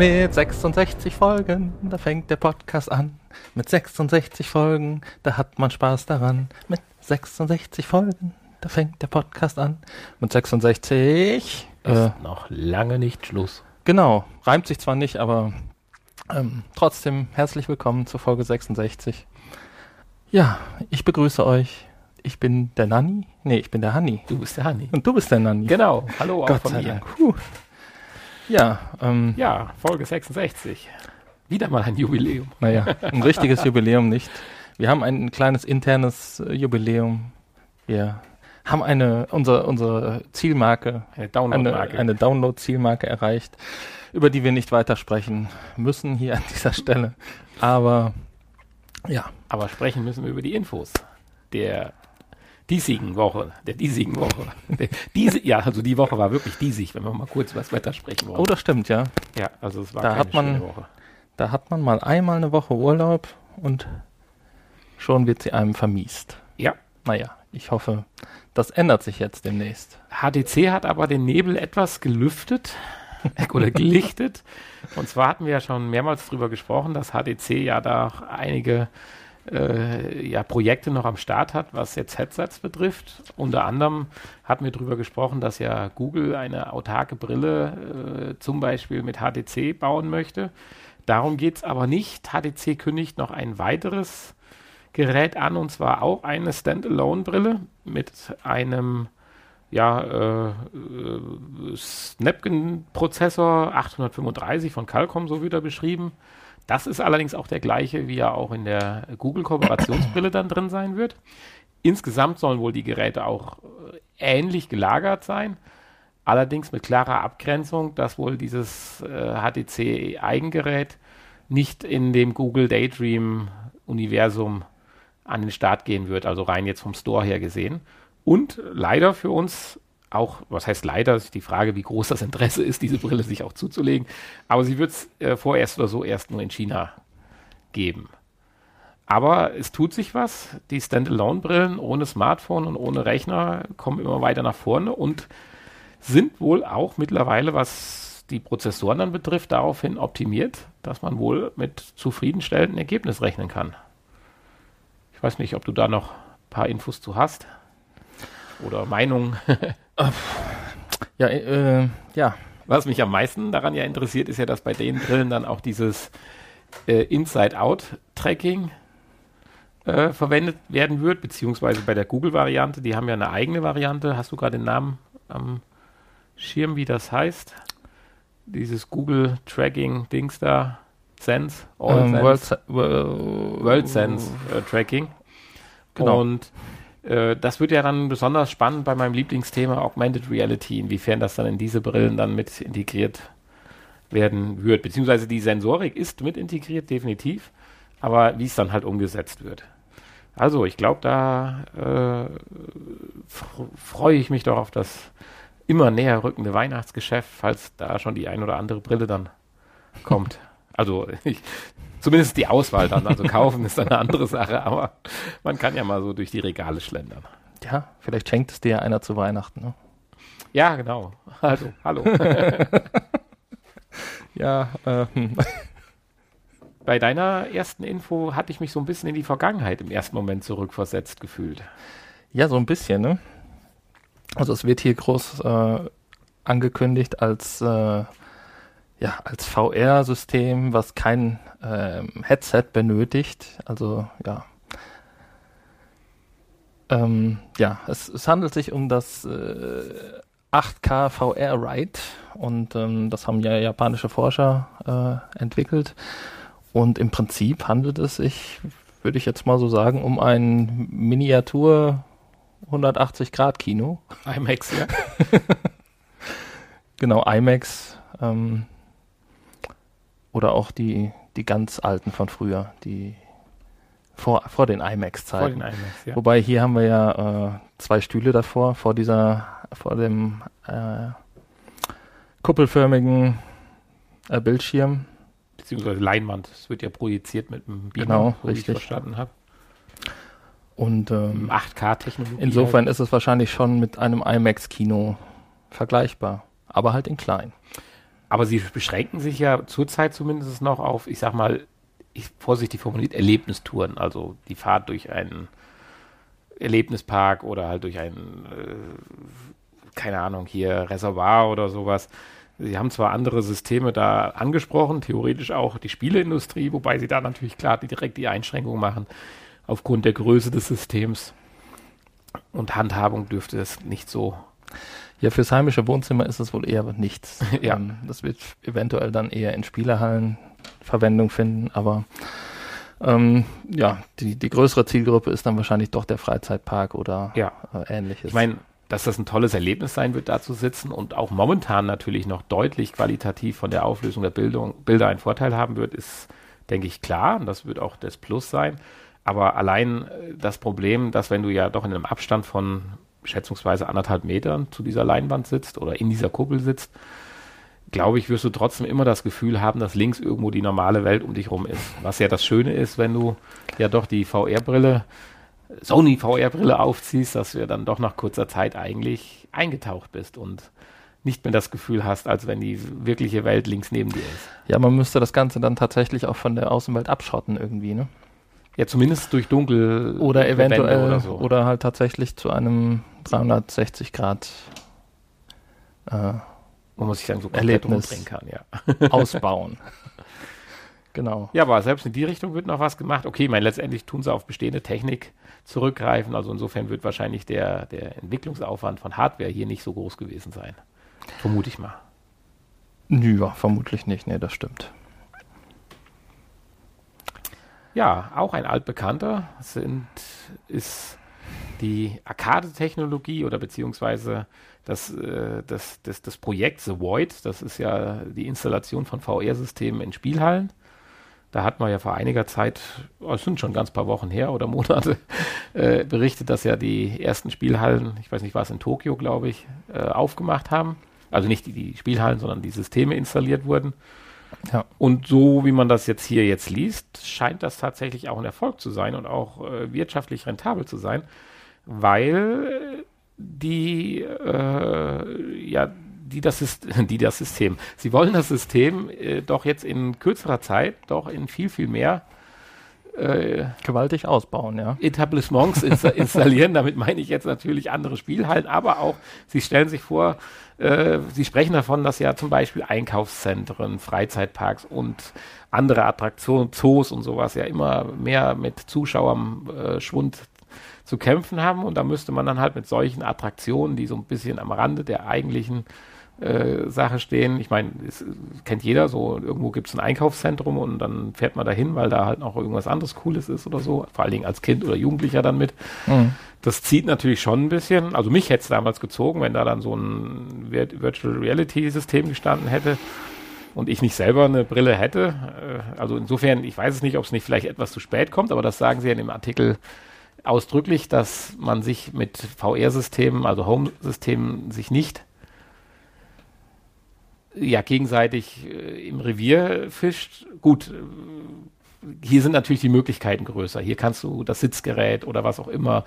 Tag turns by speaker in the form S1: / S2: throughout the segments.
S1: Mit 66 Folgen, da fängt der Podcast an. Mit 66 Folgen, da hat man Spaß daran. Mit 66 Folgen, da fängt der Podcast an. Mit 66
S2: ist äh, noch lange nicht Schluss.
S1: Genau, reimt sich zwar nicht, aber ähm, trotzdem herzlich willkommen zur Folge 66. Ja, ich begrüße euch. Ich bin der Nanni. Nee, ich bin der Hanni.
S2: Du bist der Hanni.
S1: Und du bist der Nanni.
S2: Genau. Hallo
S1: auch Gott von mir. Puh. Ja,
S2: ähm, ja, Folge 66. Wieder mal ein Jubiläum.
S1: Naja, ein richtiges Jubiläum nicht. Wir haben ein kleines internes äh, Jubiläum. Wir haben eine, unsere, unsere Zielmarke,
S2: eine Download-Marke,
S1: eine, eine Download-Zielmarke erreicht, über die wir nicht weiter sprechen müssen hier an dieser Stelle. Aber ja.
S2: Aber sprechen müssen wir über die Infos der diesigen Woche, der diesigen Woche. diese, ja, also die Woche war wirklich diesig, wenn wir mal kurz über das Wetter sprechen wollen.
S1: Oh, das stimmt, ja.
S2: Ja, also es war
S1: da hat man, Woche. Da hat man mal einmal eine Woche Urlaub und schon wird sie einem vermiest.
S2: Ja.
S1: Naja, ich hoffe, das ändert sich jetzt demnächst.
S2: HTC hat aber den Nebel etwas gelüftet oder gelichtet. Und zwar hatten wir ja schon mehrmals darüber gesprochen, dass HTC ja da einige äh, ja, Projekte noch am Start hat, was jetzt Headsets betrifft. Unter anderem hatten wir darüber gesprochen, dass ja Google eine autarke Brille äh, zum Beispiel mit HTC bauen möchte. Darum geht es aber nicht. HTC kündigt noch ein weiteres Gerät an und zwar auch eine Standalone-Brille mit einem ja, äh, Snapdragon-Prozessor 835 von Qualcomm, so wird er beschrieben. Das ist allerdings auch der gleiche, wie er auch in der Google-Kooperationsbrille dann drin sein wird. Insgesamt sollen wohl die Geräte auch äh, ähnlich gelagert sein, allerdings mit klarer Abgrenzung, dass wohl dieses äh, HTC-Eigengerät nicht in dem Google Daydream-Universum an den Start gehen wird, also rein jetzt vom Store her gesehen. Und leider für uns auch, was heißt leider, ist die Frage, wie groß das Interesse ist, diese Brille sich auch zuzulegen. Aber sie wird es äh, vorerst oder so erst nur in China geben. Aber es tut sich was. Die Standalone-Brillen ohne Smartphone und ohne Rechner kommen immer weiter nach vorne und sind wohl auch mittlerweile, was die Prozessoren dann betrifft, daraufhin optimiert, dass man wohl mit zufriedenstellenden Ergebnissen rechnen kann. Ich weiß nicht, ob du da noch ein paar Infos zu hast oder Meinungen.
S1: ja, äh, ja.
S2: Was mich am meisten daran ja interessiert, ist ja, dass bei den Brillen dann auch dieses äh, Inside-Out-Tracking äh, verwendet werden wird, beziehungsweise bei der Google-Variante, die haben ja eine eigene Variante. Hast du gerade den Namen am Schirm, wie das heißt? Dieses Google-Tracking-Dings da, Sense,
S1: All um, ähm,
S2: Sense, World, World Sense äh, Tracking. Genau. Und äh, das wird ja dann besonders spannend bei meinem Lieblingsthema Augmented Reality, inwiefern das dann in diese Brillen dann mit integriert werden wird. Beziehungsweise die Sensorik ist mit integriert, definitiv, aber wie es dann halt umgesetzt wird. Also, ich glaube, da äh, freue ich mich doch auf das immer näher rückende Weihnachtsgeschäft, falls da schon die ein oder andere Brille dann kommt. Also ich, Zumindest die Auswahl dann. Also kaufen ist eine andere Sache, aber man kann ja mal so durch die Regale schlendern.
S1: Ja, vielleicht schenkt es dir ja einer zu Weihnachten. Ne?
S2: Ja, genau. Also, hallo.
S1: ja, äh, hm.
S2: Bei deiner ersten Info hatte ich mich so ein bisschen in die Vergangenheit im ersten Moment zurückversetzt gefühlt.
S1: Ja, so ein bisschen, ne? Also es wird hier groß äh, angekündigt als äh, ja, als VR-System, was kein ähm, Headset benötigt. Also ja. Ähm, ja, es, es, handelt sich um das äh, 8K VR Ride und ähm, das haben ja japanische Forscher äh, entwickelt. Und im Prinzip handelt es sich, würde ich jetzt mal so sagen, um ein Miniatur 180 Grad Kino.
S2: IMAX, ja.
S1: genau, IMAX. Ähm, oder auch die, die ganz alten von früher, die vor, vor den IMAX-Zeiten. Ja. Wobei hier haben wir ja äh, zwei Stühle davor, vor dieser, vor dem äh, kuppelförmigen äh, Bildschirm.
S2: Beziehungsweise Leinwand. Es wird ja projiziert mit einem
S1: Beamer, genau,
S2: wo
S1: richtig.
S2: ich verstanden habe.
S1: Und ähm,
S2: 8K-Technologie.
S1: Insofern halt. ist es wahrscheinlich schon mit einem IMAX-Kino vergleichbar, aber halt in klein.
S2: Aber sie beschränken sich ja zurzeit zumindest noch auf, ich sag mal, ich, vorsichtig formuliert, Erlebnistouren, also die Fahrt durch einen Erlebnispark oder halt durch ein, äh, keine Ahnung, hier Reservoir oder sowas. Sie haben zwar andere Systeme da angesprochen, theoretisch auch die Spieleindustrie, wobei sie da natürlich klar direkt die Einschränkung machen aufgrund der Größe des Systems. Und Handhabung dürfte es nicht so.
S1: Ja, fürs heimische Wohnzimmer ist es wohl eher nichts.
S2: Ja.
S1: Ähm, das wird eventuell dann eher in Spielehallen Verwendung finden, aber ähm, ja, die, die größere Zielgruppe ist dann wahrscheinlich doch der Freizeitpark oder
S2: Ja.
S1: äh, ähnliches.
S2: Ich meine, dass das ein tolles Erlebnis sein wird, da zu sitzen und auch momentan natürlich noch deutlich qualitativ von der Auflösung der Bildung, Bilder einen Vorteil haben wird, ist, denke ich, klar. Und das wird auch das Plus sein. Aber allein äh, das Problem, dass wenn du ja doch in einem Abstand von schätzungsweise anderthalb Metern zu dieser Leinwand sitzt oder in dieser Kuppel sitzt, glaube ich, wirst du trotzdem immer das Gefühl haben, dass links irgendwo die normale Welt um dich rum ist. Was ja das Schöne ist, wenn du ja doch die VR-Brille, Sony VR-Brille aufziehst, dass du ja dann doch nach kurzer Zeit eigentlich eingetaucht bist und nicht mehr das Gefühl hast, als wenn die wirkliche Welt links neben dir ist.
S1: ja, man müsste das Ganze dann tatsächlich auch von der Außenwelt abschotten irgendwie, ne?
S2: Ja, zumindest durch dunkel
S1: Oder eventuell oder,
S2: oder so.
S1: halt tatsächlich zu einem 360 Grad äh,
S2: Wo man sich dann so komplett
S1: Erlebnis.
S2: kann, ja.
S1: ausbauen. genau.
S2: Ja, aber selbst in die Richtung wird noch was gemacht. Okay, ich meine, letztendlich tun sie auf bestehende Technik zurückgreifen. Also insofern wird wahrscheinlich der, der Entwicklungsaufwand von Hardware hier nicht so groß gewesen sein. Vermute ich mal.
S1: Ja, vermutlich nicht. Nee, das stimmt.
S2: Ja, auch ein altbekannter sind, ist die Arcade-Technologie oder beziehungsweise das, äh, das, das, das Projekt The Void. Das ist ja die Installation von VR-Systemen in Spielhallen. Da hat man ja vor einiger Zeit, oh, es sind schon ganz paar Wochen her oder Monate, äh, berichtet, dass ja die ersten Spielhallen, ich weiß nicht, war es in Tokio, glaube ich, äh, aufgemacht haben. Also nicht die, die Spielhallen, sondern die Systeme installiert wurden.
S1: Ja.
S2: Und so wie man das jetzt hier jetzt liest, scheint das tatsächlich auch ein Erfolg zu sein und auch äh, wirtschaftlich rentabel zu sein, weil die äh, ja die das, Syst- die das System, sie wollen das System äh, doch jetzt in kürzerer Zeit doch in viel, viel mehr äh,
S1: Gewaltig ausbauen, ja.
S2: Etablissements insta installieren. Damit meine ich jetzt natürlich andere Spielhallen, aber auch, Sie stellen sich vor, äh, Sie sprechen davon, dass ja zum Beispiel Einkaufszentren, Freizeitparks und andere Attraktionen, Zoos und sowas ja immer mehr mit Zuschauerschwund zu kämpfen haben. Und da müsste man dann halt mit solchen Attraktionen, die so ein bisschen am Rande der eigentlichen äh, Sache stehen. Ich meine, es kennt jeder, so irgendwo gibt es ein Einkaufszentrum und dann fährt man dahin, weil da halt noch irgendwas anderes Cooles ist oder so. Vor allen Dingen als Kind oder Jugendlicher dann mit.
S1: Mhm.
S2: Das zieht natürlich schon ein bisschen. Also mich hätte es damals gezogen, wenn da dann so ein Vir- Virtual Reality System gestanden hätte und ich nicht selber eine Brille hätte. Äh, Also insofern, ich weiß es nicht, ob es nicht vielleicht etwas zu spät kommt, aber das sagen sie ja in dem Artikel ausdrücklich, dass man sich mit VR-Systemen, also Home-Systemen, sich nicht ja gegenseitig äh, im Revier fischt. Gut, äh, hier sind natürlich die Möglichkeiten größer. Hier kannst du das Sitzgerät oder was auch immer,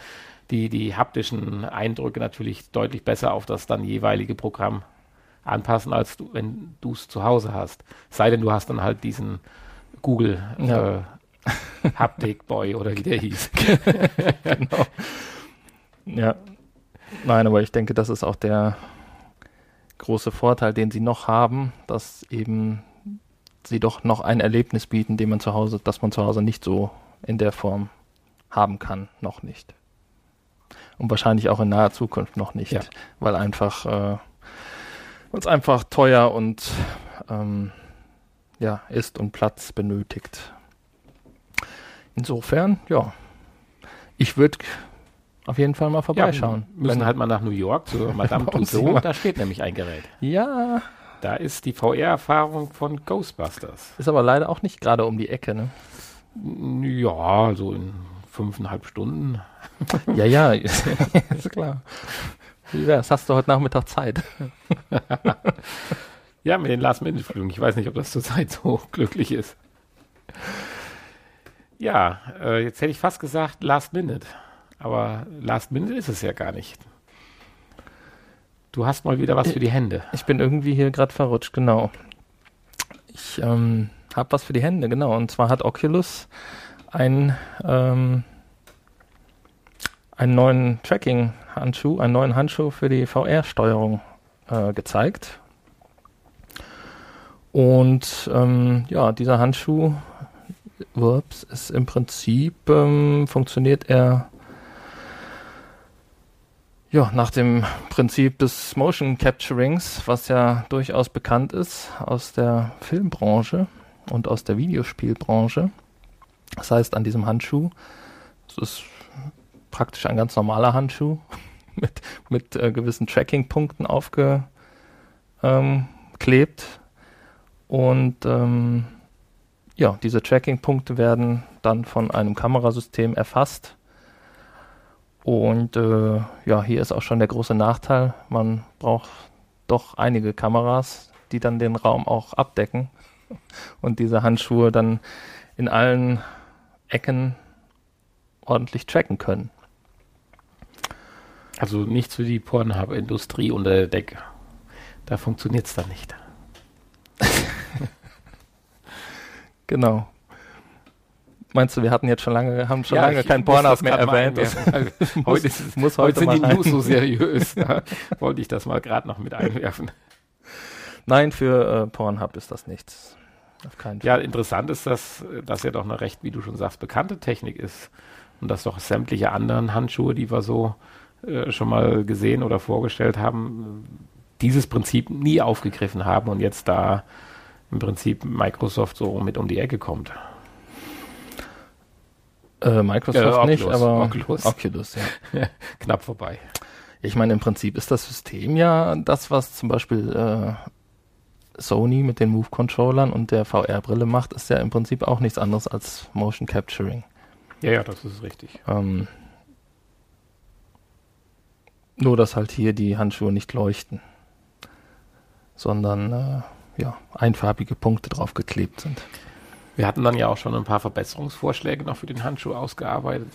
S2: die, die haptischen Eindrücke natürlich deutlich besser auf das dann jeweilige Programm anpassen, als du, wenn du es zu Hause hast. Sei denn, du hast dann halt diesen Google
S1: Ja.
S2: äh, Haptic Boy oder wie der hieß.
S1: genau. Ja. Nein, aber ich denke, das ist auch der große Vorteil, den sie noch haben, dass eben sie doch noch ein Erlebnis bieten, den man zu Hause, das man zu Hause nicht so in der Form haben kann, noch nicht. Und wahrscheinlich auch in naher Zukunft noch nicht,
S2: Ja.
S1: weil einfach, äh, weil es einfach teuer und ähm, ja, ist und Platz benötigt. Insofern, ja, ich würde auf jeden Fall mal vorbeischauen.
S2: Ja, müssen
S1: Wenn-
S2: halt mal nach New York zu Madame Tussauds. Da steht nämlich ein Gerät.
S1: ja,
S2: Da ist die VR-Erfahrung von Ghostbusters.
S1: ist aber leider auch nicht gerade um die Ecke, ne?
S2: Ja, so in fünfeinhalb Stunden.
S1: Ja, ja, ist klar. Wie wär's? Hast du heute Nachmittag Zeit?
S2: Ja, mit den Last-Minute-Flügen. Ich weiß nicht, ob das zurzeit so glücklich ist. Ja, äh, jetzt hätte ich fast gesagt Last Minute. Aber Last Minute ist es ja gar nicht. Du hast mal wieder was für die Hände.
S1: Ich bin irgendwie hier gerade verrutscht, genau. Ich ähm, habe was für die Hände, genau. Und zwar hat Oculus ein, ähm, einen neuen Tracking-Handschuh, einen neuen Handschuh für die VR-Steuerung äh, gezeigt. Und ähm, ja, dieser Handschuh ist im Prinzip, ähm, funktioniert er ja, nach dem Prinzip des Motion Capturings, was ja durchaus bekannt ist aus der Filmbranche und aus der Videospielbranche. Das heißt, an diesem Handschuh, es ist praktisch ein ganz normaler Handschuh mit, mit äh, gewissen Tracking-Punkten aufgeklebt. Ähm, und ähm, ja, diese Tracking-Punkte werden dann von einem Kamerasystem erfasst und äh, ja, hier ist auch schon der große Nachteil. Man braucht doch einige Kameras, die dann den Raum auch abdecken und diese Handschuhe dann in allen Ecken ordentlich tracken können.
S2: Also nichts für die Pornhub-Industrie unter der Decke. Da funktioniert es dann nicht.
S1: genau. Meinst du, wir hatten jetzt schon lange, haben schon ja, lange keinen Pornhub mehr erwähnt?
S2: heute, ist, muss heute, heute sind die News so seriös. Wollte ich das mal gerade noch mit einwerfen.
S1: Nein, für äh, Pornhub ist das nichts.
S2: Auf keinen Fall. Ja, interessant ist, dass das ja doch eine recht, wie du schon sagst, bekannte Technik ist. Und dass doch sämtliche anderen Handschuhe, die wir so äh, schon mal gesehen oder vorgestellt haben, dieses Prinzip nie aufgegriffen haben und jetzt da im Prinzip Microsoft so mit um die Ecke kommt.
S1: Äh, Microsoft ja, nicht, aber
S2: Oculus, Oculus ja. Knapp vorbei.
S1: Ich meine, im Prinzip ist das System ja das, was zum Beispiel äh, Sony mit den Move-Controllern und der VR-Brille macht, ist ja im Prinzip auch nichts anderes als Motion Capturing.
S2: Ja, ja, das ist richtig.
S1: Ähm, nur, dass halt hier die Handschuhe nicht leuchten, sondern äh, ja, einfarbige Punkte draufgeklebt sind.
S2: Wir hatten dann ja auch schon ein paar Verbesserungsvorschläge noch für den Handschuh ausgearbeitet.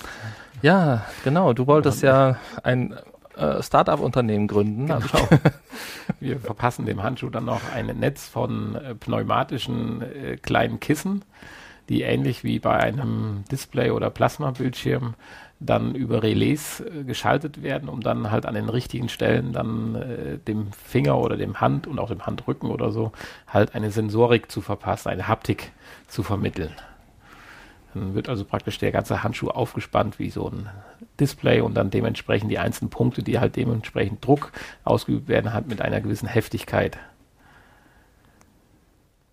S1: Ja, genau. Du wolltest ja ein äh, Start-up-Unternehmen gründen. Genau.
S2: Wir verpassen dem Handschuh dann noch ein Netz von äh, pneumatischen äh, kleinen Kissen, die ähnlich wie bei einem Display- oder Plasmabildschirm dann über Relais äh, geschaltet werden, um dann halt an den richtigen Stellen dann äh, dem Finger oder dem Hand und auch dem Handrücken oder so halt eine Sensorik zu verpassen, eine Haptik zu vermitteln. Dann wird also praktisch der ganze Handschuh aufgespannt wie so ein Display und dann dementsprechend die einzelnen Punkte, die halt dementsprechend Druck ausgeübt werden, halt mit einer gewissen Heftigkeit.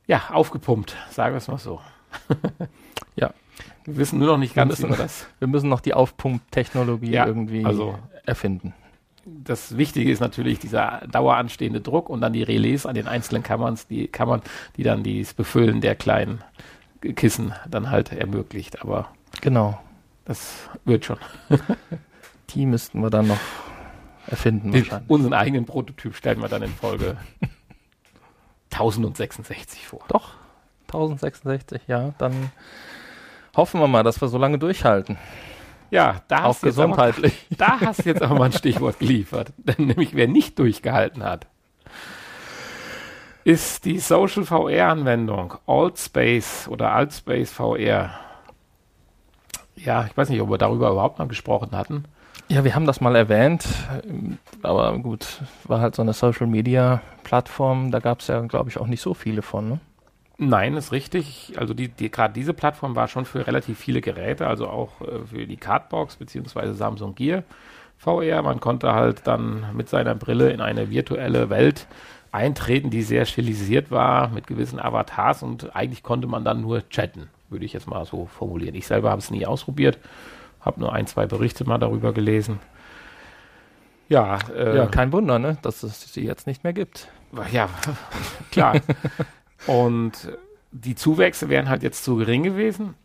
S2: Ja, aufgepumpt, sagen wir es mal so.
S1: ja,
S2: wir wissen nur noch nicht ganz,
S1: wir müssen, das. Wir müssen noch die Aufpumptechnologie ja, irgendwie also erfinden.
S2: Das Wichtige ist natürlich dieser daueranstehende Druck und dann die Relais an den einzelnen Kammern, die Kammern, die dann das Befüllen der kleinen Kissen dann halt ermöglicht. Aber
S1: genau,
S2: das wird schon.
S1: die müssten wir dann noch erfinden.
S2: Den, unseren eigenen Prototyp stellen wir dann in Folge 1066 vor.
S1: Doch, 1066, ja, dann Hoffen wir mal, dass wir so lange durchhalten.
S2: Ja, da
S1: hast, Auch gesundheitlich.
S2: Aber, da hast du jetzt aber mal ein Stichwort geliefert. nämlich wer nicht durchgehalten hat, ist die Social VR-Anwendung Altspace oder Altspace VR. Ja, ich weiß nicht, ob wir darüber überhaupt mal gesprochen hatten.
S1: Ja, wir haben das mal erwähnt, aber gut, war halt so eine Social-Media-Plattform, da gab es ja, glaube ich, auch nicht so viele von. Ne?
S2: Nein, ist richtig. Also die, die gerade diese Plattform war schon für relativ viele Geräte, also auch äh, für die Cardbox bzw. Samsung Gear VR. Man konnte halt dann mit seiner Brille in eine virtuelle Welt eintreten, die sehr stilisiert war mit gewissen Avatars und eigentlich konnte man dann nur chatten, würde ich jetzt mal so formulieren. Ich selber habe es nie ausprobiert, habe nur ein, zwei Berichte mal darüber gelesen.
S1: Ja, äh, ja, kein Wunder, ne, dass es sie jetzt nicht mehr gibt.
S2: Ja, klar. Und die Zuwächse wären halt jetzt zu gering gewesen,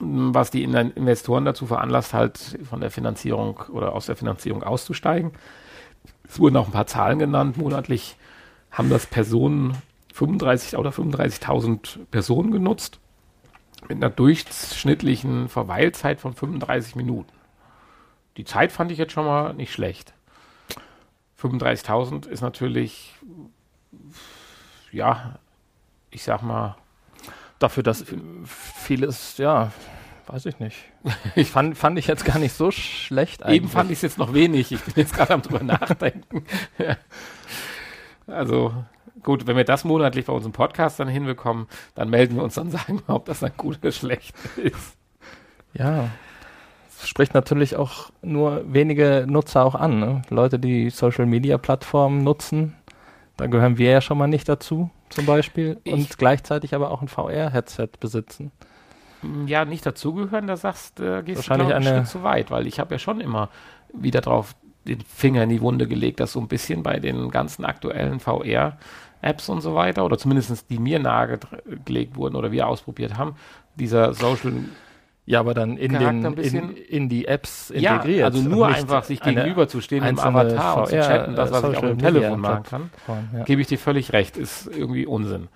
S2: was die Investoren dazu veranlasst, halt von der Finanzierung oder aus der Finanzierung auszusteigen. Es wurden auch ein paar Zahlen genannt. Monatlich haben das Personen 35 oder 35.000 Personen genutzt mit einer durchschnittlichen Verweilzeit von 35 Minuten. Die Zeit fand ich jetzt schon mal nicht schlecht. 35.000 ist natürlich ja ich sag mal,
S1: Dafür, dass vieles, ja, weiß ich nicht. Ich fand, fand ich jetzt gar nicht so schlecht
S2: eigentlich. Eben fand ich es jetzt noch wenig. Ich bin jetzt gerade am drüber nachdenken. ja. Also, gut, wenn wir das monatlich bei unserem Podcast dann hinbekommen, dann melden wir uns dann sagen wir, ob das dann gut oder schlecht ist.
S1: Ja. Das spricht natürlich auch nur wenige Nutzer auch an. Ne? Leute, die Social Media Plattformen nutzen, da gehören wir ja schon mal nicht dazu, zum Beispiel. Ich und gleichzeitig aber auch ein VR-Headset besitzen.
S2: Ja, nicht dazugehören, da sagst äh, gehst Wahrscheinlich du einen Schritt zu weit, weil ich habe ja schon immer wieder drauf den Finger in die Wunde gelegt, dass so ein bisschen bei den ganzen aktuellen VR-Apps und so weiter, oder zumindest die mir nahegelegt wurden oder wir ausprobiert haben, dieser Social
S1: ja, aber dann in, den, in, in, die Apps
S2: integriert. Ja, also nur einfach sich gegenüber zu stehen im Avatar VR, und zu chatten, das, was Social ich auch im Telefon machen kann, ja. gebe ich dir völlig recht, ist irgendwie Unsinn.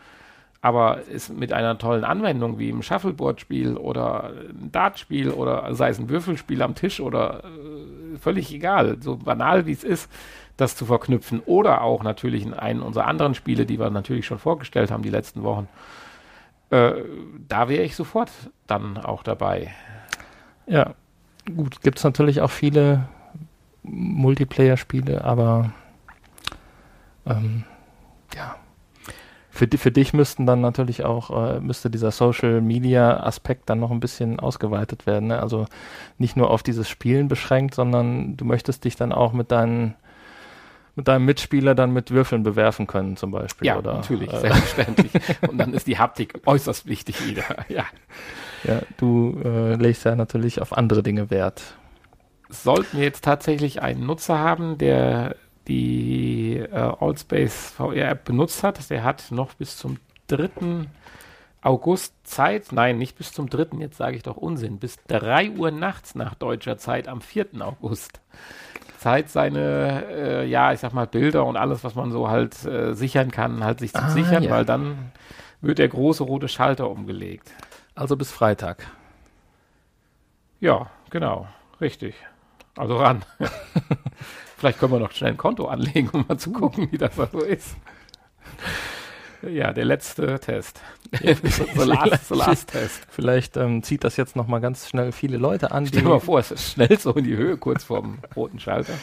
S2: Aber ist mit einer tollen Anwendung wie im Shuffleboard-Spiel oder ein Dartspiel oder sei es ein Würfelspiel am Tisch oder äh, völlig egal, so banal wie es ist, das zu verknüpfen. Oder auch natürlich in einen unserer anderen Spiele, die wir natürlich schon vorgestellt haben die letzten Wochen äh, da wäre ich sofort dann auch dabei.
S1: Ja, gut, gibt es natürlich auch viele Multiplayer-Spiele, aber ähm, ja. Für, für dich müssten dann natürlich auch, äh, müsste dieser Social Media Aspekt dann noch ein bisschen ausgeweitet werden. Ne? Also nicht nur auf dieses Spielen beschränkt, sondern du möchtest dich dann auch mit deinen mit deinem Mitspieler dann mit Würfeln bewerfen können, zum Beispiel.
S2: Ja, oder, natürlich, äh, selbstverständlich. Und dann ist die Haptik äußerst wichtig wieder. Ja,
S1: ja du äh, legst ja natürlich auf andere Dinge Wert.
S2: Sollten wir jetzt tatsächlich einen Nutzer haben, der die äh, Allspace VR-App benutzt hat, der hat noch bis zum 3. August Zeit, nein, nicht bis zum 3., jetzt sage ich doch Unsinn, bis 3 Uhr nachts nach deutscher Zeit am 4. August. Zeit, seine, äh, ja, ich sag mal, Bilder und alles, was man so halt äh, sichern kann, halt sich zu ah, sichern, ja. weil dann wird der große rote Schalter umgelegt.
S1: Also bis Freitag.
S2: Ja, genau, richtig. Also ran. Vielleicht können wir noch schnell ein Konto anlegen, um mal zu gucken, wie das so ist. Ja, der letzte Test.
S1: the, last, the last Test. Vielleicht ähm, zieht das jetzt nochmal ganz schnell viele Leute an.
S2: Stell dir mal vor, es ist schnell so in die Höhe, kurz vorm roten Schalter.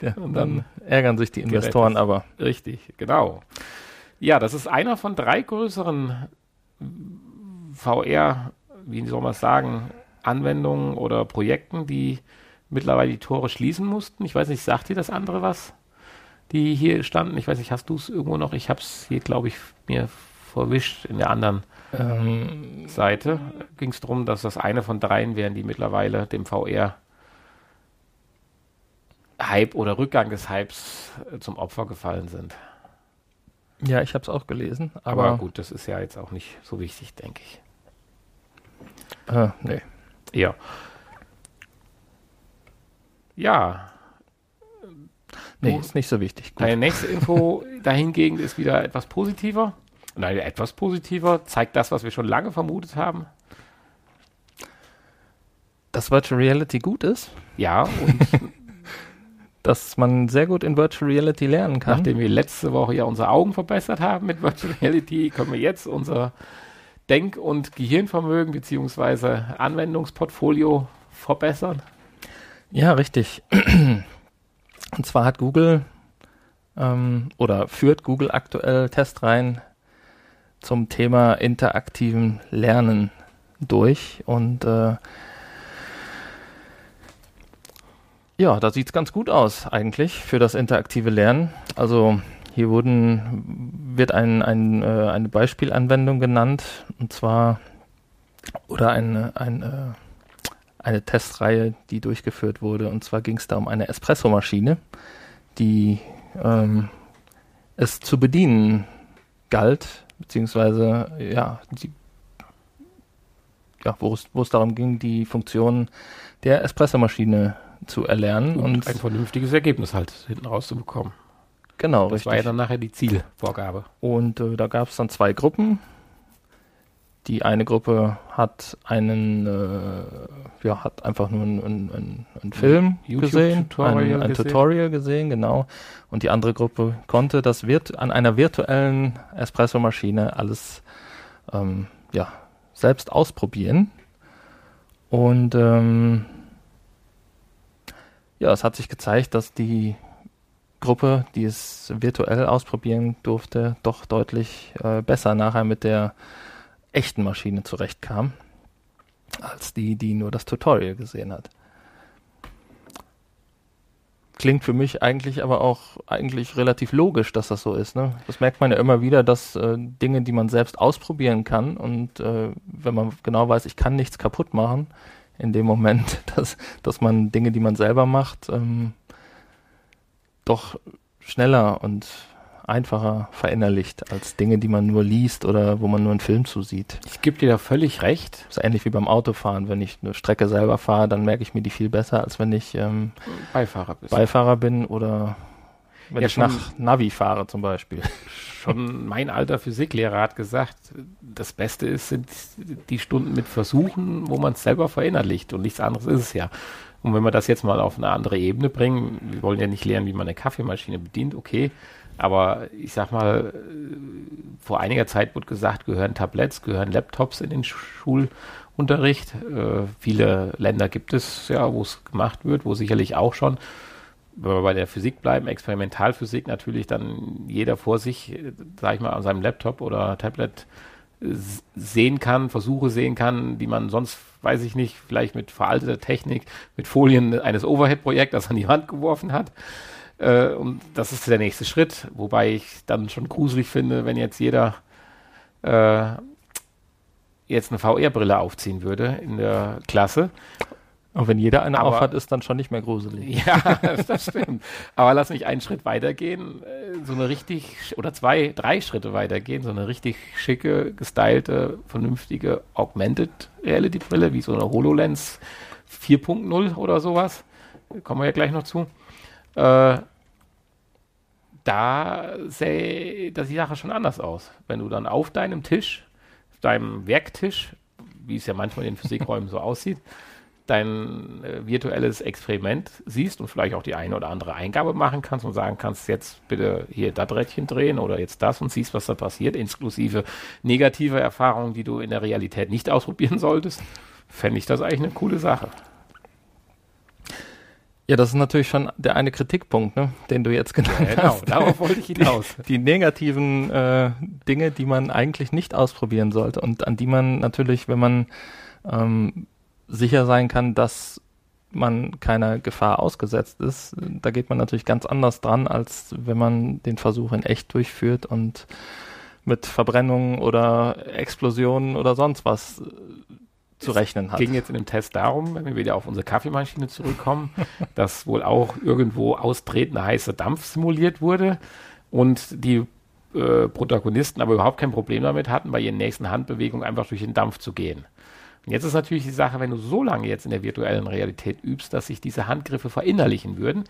S1: Ja, und dann, dann ärgern sich die Investoren aber.
S2: Richtig, genau. Ja, das ist einer von drei größeren VR, wie soll man es sagen, Anwendungen oder Projekten, die mittlerweile die Tore schließen mussten. Ich weiß nicht, sagt dir das andere was? Die hier standen. Ich weiß nicht, hast du es irgendwo noch? Ich habe es hier, glaube ich, mir verwischt in der anderen ähm, Seite. Ging es darum, dass das eine von dreien wären, die mittlerweile dem VR Hype oder Rückgang des Hypes äh, zum Opfer gefallen sind.
S1: Ja, ich habe es auch gelesen.
S2: Aber, aber, gut, das ist ja jetzt auch nicht so wichtig, denke ich.
S1: Äh, nee.
S2: Ja. Ja,
S1: Nee, ist nicht so wichtig.
S2: Gut. Deine nächste Info dahingegen ist wieder etwas positiver. Nein, etwas positiver. Zeigt das, was wir schon lange vermutet haben.
S1: Dass Virtual Reality gut ist?
S2: Ja, und
S1: dass man sehr gut in Virtual Reality lernen kann.
S2: Nachdem wir letzte Woche ja unsere Augen verbessert haben mit Virtual Reality, können wir jetzt unser Denk- und Gehirnvermögen bzw. Anwendungsportfolio verbessern.
S1: Ja, richtig. Und zwar hat Google ähm, oder führt Google aktuell Testreihen zum Thema interaktiven Lernen durch. Und äh, ja, da sieht es ganz gut aus eigentlich für das interaktive Lernen. Also hier wurden, wird ein, ein, äh, eine Beispielanwendung genannt, und zwar oder eine, eine eine Testreihe, die durchgeführt wurde. Und zwar ging es da um eine Espressomaschine, die ähm, es zu bedienen galt, beziehungsweise ja, die, ja wo, es, darum ging, die Funktionen der Espressomaschine zu erlernen
S2: und, und, ein vernünftiges Ergebnis halt hinten rauszubekommen.
S1: Genau,
S2: das richtig. war ja dann nachher die Zielvorgabe.
S1: Und äh, da gab es dann zwei Gruppen. Die eine Gruppe hat einen, äh, ja, hat einfach nur einen, einen, einen Film gesehen,
S2: Tutorial
S1: ein, ein
S2: gesehen.
S1: Tutorial gesehen, genau. Und die andere Gruppe konnte das virt an einer virtuellen Espresso-Maschine alles ähm, ja, selbst ausprobieren. Und ähm, ja, es hat sich gezeigt, dass die Gruppe, die es virtuell ausprobieren durfte, doch deutlich äh, besser nachher mit der echten Maschine zurechtkam, als die, die nur das Tutorial gesehen hat. Klingt für mich eigentlich aber auch eigentlich relativ logisch, dass das so ist. Ne? Das merkt man ja immer wieder, dass äh, Dinge, die man selbst ausprobieren kann und äh, wenn man genau weiß, ich kann nichts kaputt machen, in dem Moment, dass, dass man Dinge, die man selber macht, ähm, doch schneller und einfacher verinnerlicht als Dinge, die man nur liest oder wo man nur einen Film zusieht.
S2: Ich gebe dir da völlig recht.
S1: Das ist ähnlich wie beim Autofahren. Wenn ich eine Strecke selber fahre, dann merke ich mir die viel besser, als wenn ich ähm,
S2: Beifahrer.
S1: Beifahrer bin oder wenn
S2: Ja,
S1: ich nach Navi fahre zum Beispiel.
S2: Schon mein alter Physiklehrer hat gesagt, das Beste ist, sind die Stunden mit Versuchen, wo man es selber verinnerlicht und nichts anderes ist es ja. Und wenn wir das jetzt mal auf eine andere Ebene bringen, wir wollen ja nicht lernen, wie man eine Kaffeemaschine bedient, okay. Aber ich sag mal, vor einiger Zeit wurde gesagt, gehören Tabletts, gehören Laptops in den Schulunterricht. Äh, viele Länder gibt es ja, wo es gemacht wird, wo sicherlich auch schon wenn wir bei der Physik bleiben, Experimentalphysik natürlich dann jeder vor sich, sag ich mal, an seinem Laptop oder Tablet äh, sehen kann, Versuche sehen kann, die man sonst, weiß ich nicht, vielleicht mit veralteter Technik, mit Folien eines Overhead-Projektors an die Wand geworfen hat. Äh, und das ist der nächste Schritt, wobei ich dann schon gruselig finde, wenn jetzt jeder äh, jetzt eine VR-Brille aufziehen würde in der Klasse
S1: Und wenn jeder eine aufhat, ist dann schon nicht mehr gruselig.
S2: ja, das stimmt. Aber lass mich einen Schritt weitergehen, äh, so eine richtig, oder zwei, drei Schritte weitergehen, so eine richtig schicke, gestylte, vernünftige Augmented Reality Brille, wie so eine HoloLens 4.0 oder sowas. Kommen wir ja gleich noch zu. Äh, da sähe das die Sache schon anders aus. Wenn du dann auf deinem Tisch, auf deinem Werktisch, wie es ja manchmal in den Physikräumen so aussieht, dein äh, virtuelles Experiment siehst und vielleicht auch die eine oder andere Eingabe machen kannst und sagen kannst, jetzt bitte hier das Rädchen drehen oder jetzt das und siehst, was da passiert, inklusive negative Erfahrungen, die du in der Realität nicht ausprobieren solltest, fände ich das eigentlich eine coole Sache.
S1: Ja, das ist natürlich schon der eine Kritikpunkt, ne, den du jetzt genannt
S2: Genau,
S1: hast.
S2: darauf wollte ich hinaus.
S1: Die negativen äh, Dinge, die man eigentlich nicht ausprobieren sollte und an die man natürlich, wenn man ähm, sicher sein kann, dass man keiner Gefahr ausgesetzt ist, da geht man natürlich ganz anders dran, als wenn man den Versuch in echt durchführt und mit Verbrennungen oder Explosionen oder sonst was äh, zu rechnen hat.
S2: ging jetzt in dem Test darum, wenn wir wieder auf unsere Kaffeemaschine zurückkommen, dass wohl auch irgendwo austretender heißer Dampf simuliert wurde und die äh, Protagonisten aber überhaupt kein Problem damit hatten, bei ihren nächsten Handbewegungen einfach durch den Dampf zu gehen. Und jetzt ist natürlich die Sache, wenn du so lange jetzt in der virtuellen Realität übst, dass sich diese Handgriffe verinnerlichen würden,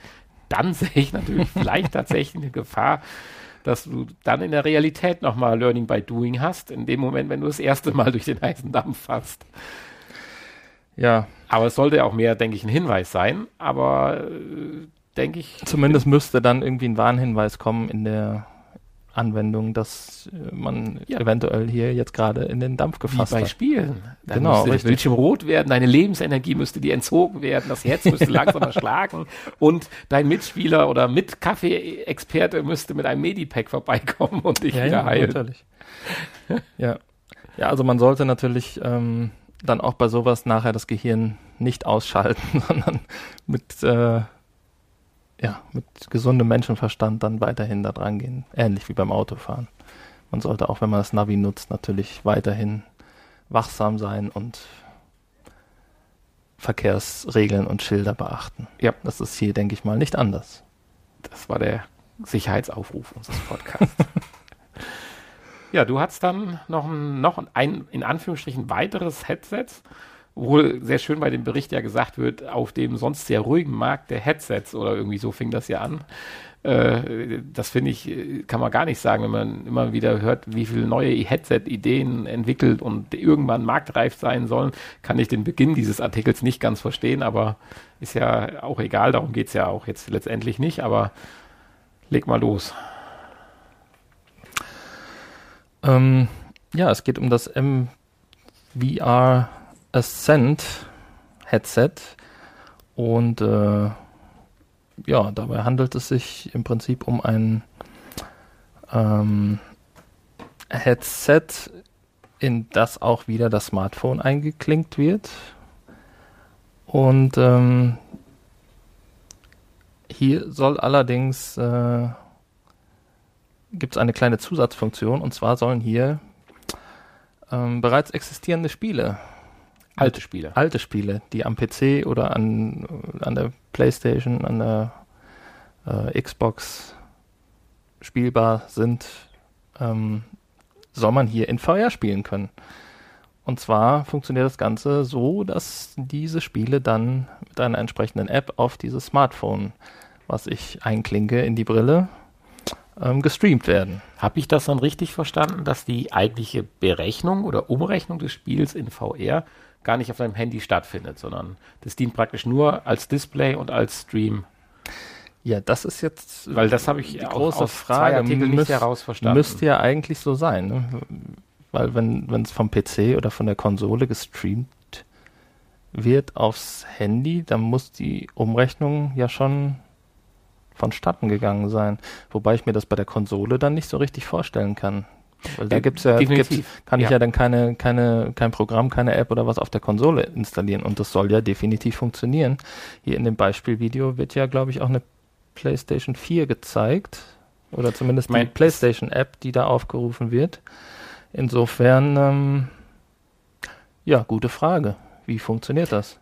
S2: dann sehe ich natürlich vielleicht tatsächlich eine Gefahr, dass du dann in der Realität nochmal Learning by Doing hast, in dem Moment, wenn du das erste Mal durch den heißen Dampf hast.
S1: Ja,
S2: Aber es sollte auch mehr, denke ich, ein Hinweis sein. Aber äh, denke ich,
S1: Zumindest müsste dann irgendwie ein Warnhinweis kommen in der Anwendung, dass äh, man
S2: Ja.
S1: eventuell hier jetzt gerade in den Dampf
S2: wie
S1: gefasst
S2: bei
S1: hat.
S2: Spielen. Dann
S1: Genau,
S2: müsste
S1: richtig.
S2: Bildschirm rot werden, deine Lebensenergie müsste dir entzogen werden, das Herz müsste langsamer schlagen und dein Mitspieler oder Mit-Kaffee-Experte müsste mit einem Medipack vorbeikommen und dich wieder heilen.
S1: natürlich. ja. ja, also man sollte natürlich ähm, dann auch bei sowas nachher das Gehirn nicht ausschalten, sondern mit, äh, ja, mit gesundem Menschenverstand dann weiterhin da dran gehen. Ähnlich wie beim Autofahren. Man sollte auch, wenn man das Navi nutzt, natürlich weiterhin wachsam sein und Verkehrsregeln und Schilder beachten.
S2: Ja.
S1: Das ist hier, denke ich mal, nicht anders.
S2: Das war der Sicherheitsaufruf unseres Podcasts. ja, du hast dann noch ein, noch ein, in Anführungsstrichen, weiteres Headset, wohl sehr schön bei dem Bericht ja gesagt wird, auf dem sonst sehr ruhigen Markt der Headsets oder irgendwie so fing das ja an, Äh, das finde ich, kann man gar nicht sagen, wenn man immer wieder hört, wie viele neue Headset-Ideen entwickelt und irgendwann marktreif sein sollen, kann ich den Beginn dieses Artikels nicht ganz verstehen, aber ist ja auch egal, darum geht es ja auch jetzt letztendlich nicht, aber leg mal los.
S1: Ähm, ja, es geht um das MVR Ascent Headset und äh, ja, dabei handelt es sich im Prinzip um ein ähm, Headset, in das auch wieder das Smartphone eingeklinkt wird. Und ähm, hier soll allerdings äh, gibt es eine kleine Zusatzfunktion und zwar sollen hier ähm, bereits existierende Spiele
S2: Alte Spiele.
S1: Alte Spiele, die am PC oder an, an der Playstation, an der äh, Xbox spielbar sind, ähm, soll man hier in VR spielen können. Und zwar funktioniert das Ganze so, dass diese Spiele dann mit einer entsprechenden App auf dieses Smartphone, was ich einklinke in die Brille, ähm, gestreamt werden.
S2: Habe ich das dann richtig verstanden, dass die eigentliche Berechnung oder Umrechnung des Spiels in VR gar nicht auf deinem Handy stattfindet, sondern das dient praktisch nur als Display und als Stream.
S1: Ja, das ist jetzt,
S2: weil das habe ich
S1: die große aus Frage.
S2: Artikel nicht heraus verstanden.
S1: Müsste ja eigentlich so sein, ne? weil wenn wenn es vom PC oder von der Konsole gestreamt wird aufs Handy, dann muss die Umrechnung ja schon vonstatten gegangen sein. Wobei ich mir das bei der Konsole dann nicht so richtig vorstellen kann. Weil da gibt's ja, gibt's, kann ich ja. ja dann keine, keine, kein Programm, keine App oder was auf der Konsole installieren und das soll ja definitiv funktionieren. Hier in dem Beispielvideo wird ja, glaube ich, auch eine PlayStation 4 gezeigt oder zumindest die PlayStation App, die da aufgerufen wird. Insofern, ähm, ja, gute Frage. Wie funktioniert das?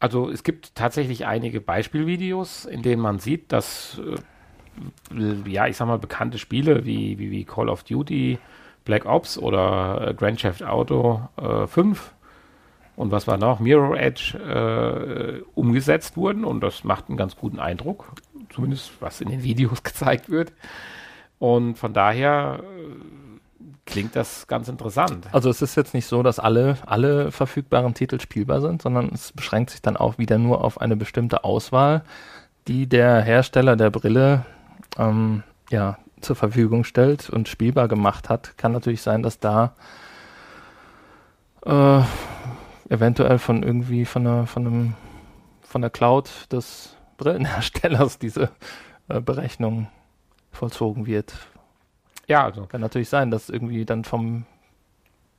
S2: Also es gibt tatsächlich einige Beispielvideos, in denen man sieht, dass äh, ja, ich sag mal, bekannte Spiele wie, wie, wie Call of Duty, Black Ops oder äh, Grand Theft Auto äh, 5 und was war noch, Mirror Edge äh, umgesetzt wurden und das macht einen ganz guten Eindruck, zumindest was in den Videos gezeigt wird. Und von daher äh, klingt das ganz interessant.
S1: Also es ist jetzt nicht so, dass alle, alle verfügbaren Titel spielbar sind, sondern es beschränkt sich dann auch wieder nur auf eine bestimmte Auswahl, die der Hersteller der Brille ähm, ja, zur Verfügung stellt und spielbar gemacht hat, kann natürlich sein, dass da äh, eventuell von irgendwie von einer, von einem, von der Cloud des Brillenherstellers diese äh, Berechnung vollzogen wird. Ja, also. Kann natürlich sein, dass irgendwie dann vom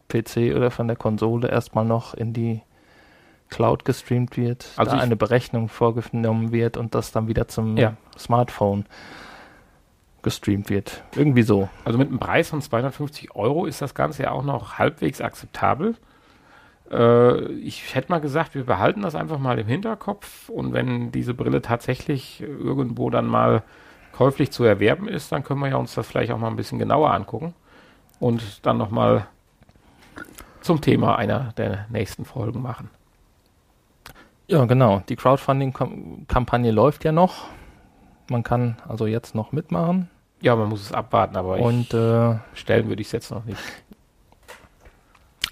S1: PC oder von der Konsole erstmal noch in die Cloud gestreamt wird, also da eine Berechnung vorgenommen wird und das dann wieder zum ja. Smartphone gestreamt wird. Irgendwie so.
S2: Also mit einem Preis von 250 Euro ist das Ganze ja auch noch halbwegs akzeptabel. Äh, ich hätte mal gesagt, wir behalten das einfach mal im Hinterkopf und wenn diese Brille tatsächlich irgendwo dann mal käuflich zu erwerben ist, dann können wir ja uns das vielleicht auch mal ein bisschen genauer angucken und dann nochmal zum Thema einer der nächsten Folgen machen.
S1: Ja, genau. Die Crowdfunding-Kampagne läuft ja noch. Man kann also jetzt noch mitmachen.
S2: Ja, man muss es abwarten, aber
S1: Und, äh,
S2: stellen würde ich es jetzt noch nicht.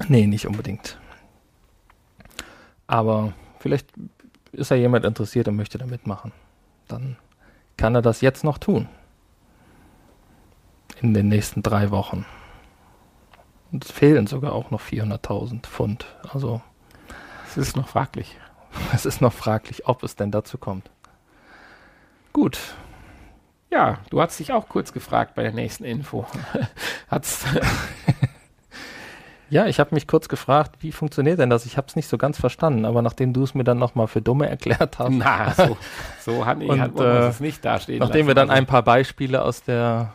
S1: Nee, nicht unbedingt. Aber vielleicht ist ja jemand interessiert und möchte da mitmachen. Dann kann er das jetzt noch tun. In den nächsten drei Wochen. Und es fehlen sogar auch noch 400.000 Pfund. Also.
S2: Es ist noch fraglich.
S1: Es ist noch fraglich, ob es denn dazu kommt. Gut.
S2: Ja, du hast dich auch kurz gefragt bei der nächsten Info. Hat's
S1: ja, ich habe mich kurz gefragt, wie funktioniert denn das? Ich habe es nicht so ganz verstanden, aber nachdem du es mir dann nochmal für Dumme erklärt hast.
S2: Na, so, so hat, und, hat äh, es nicht dastehen
S1: Nachdem lassen. wir dann ein paar Beispiele aus der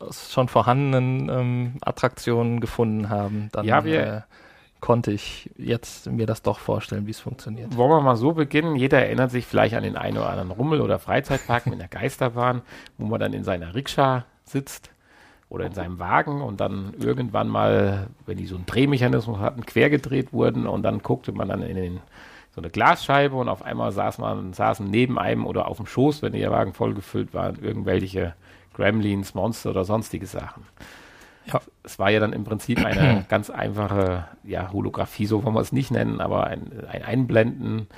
S1: aus schon vorhandenen ähm, Attraktionen gefunden haben, dann
S2: ja, wir, äh,
S1: konnte ich jetzt mir das doch vorstellen, wie es funktioniert.
S2: Wollen wir mal so beginnen? Jeder erinnert sich vielleicht an den einen oder anderen Rummel- oder Freizeitpark mit der Geisterbahn, wo man dann in seiner Rikscha sitzt oder in seinem Wagen und dann irgendwann mal, wenn die so einen Drehmechanismus hatten, quergedreht wurden und dann guckte man dann in den so eine Glasscheibe und auf einmal saß man, saßen neben einem oder auf dem Schoß, wenn der Wagen vollgefüllt war, irgendwelche Gremlins, Monster oder sonstige Sachen. Ja. Es war ja dann im Prinzip eine ganz einfache ja, Holographie, so wollen wir es nicht nennen, aber ein, ein Einblenden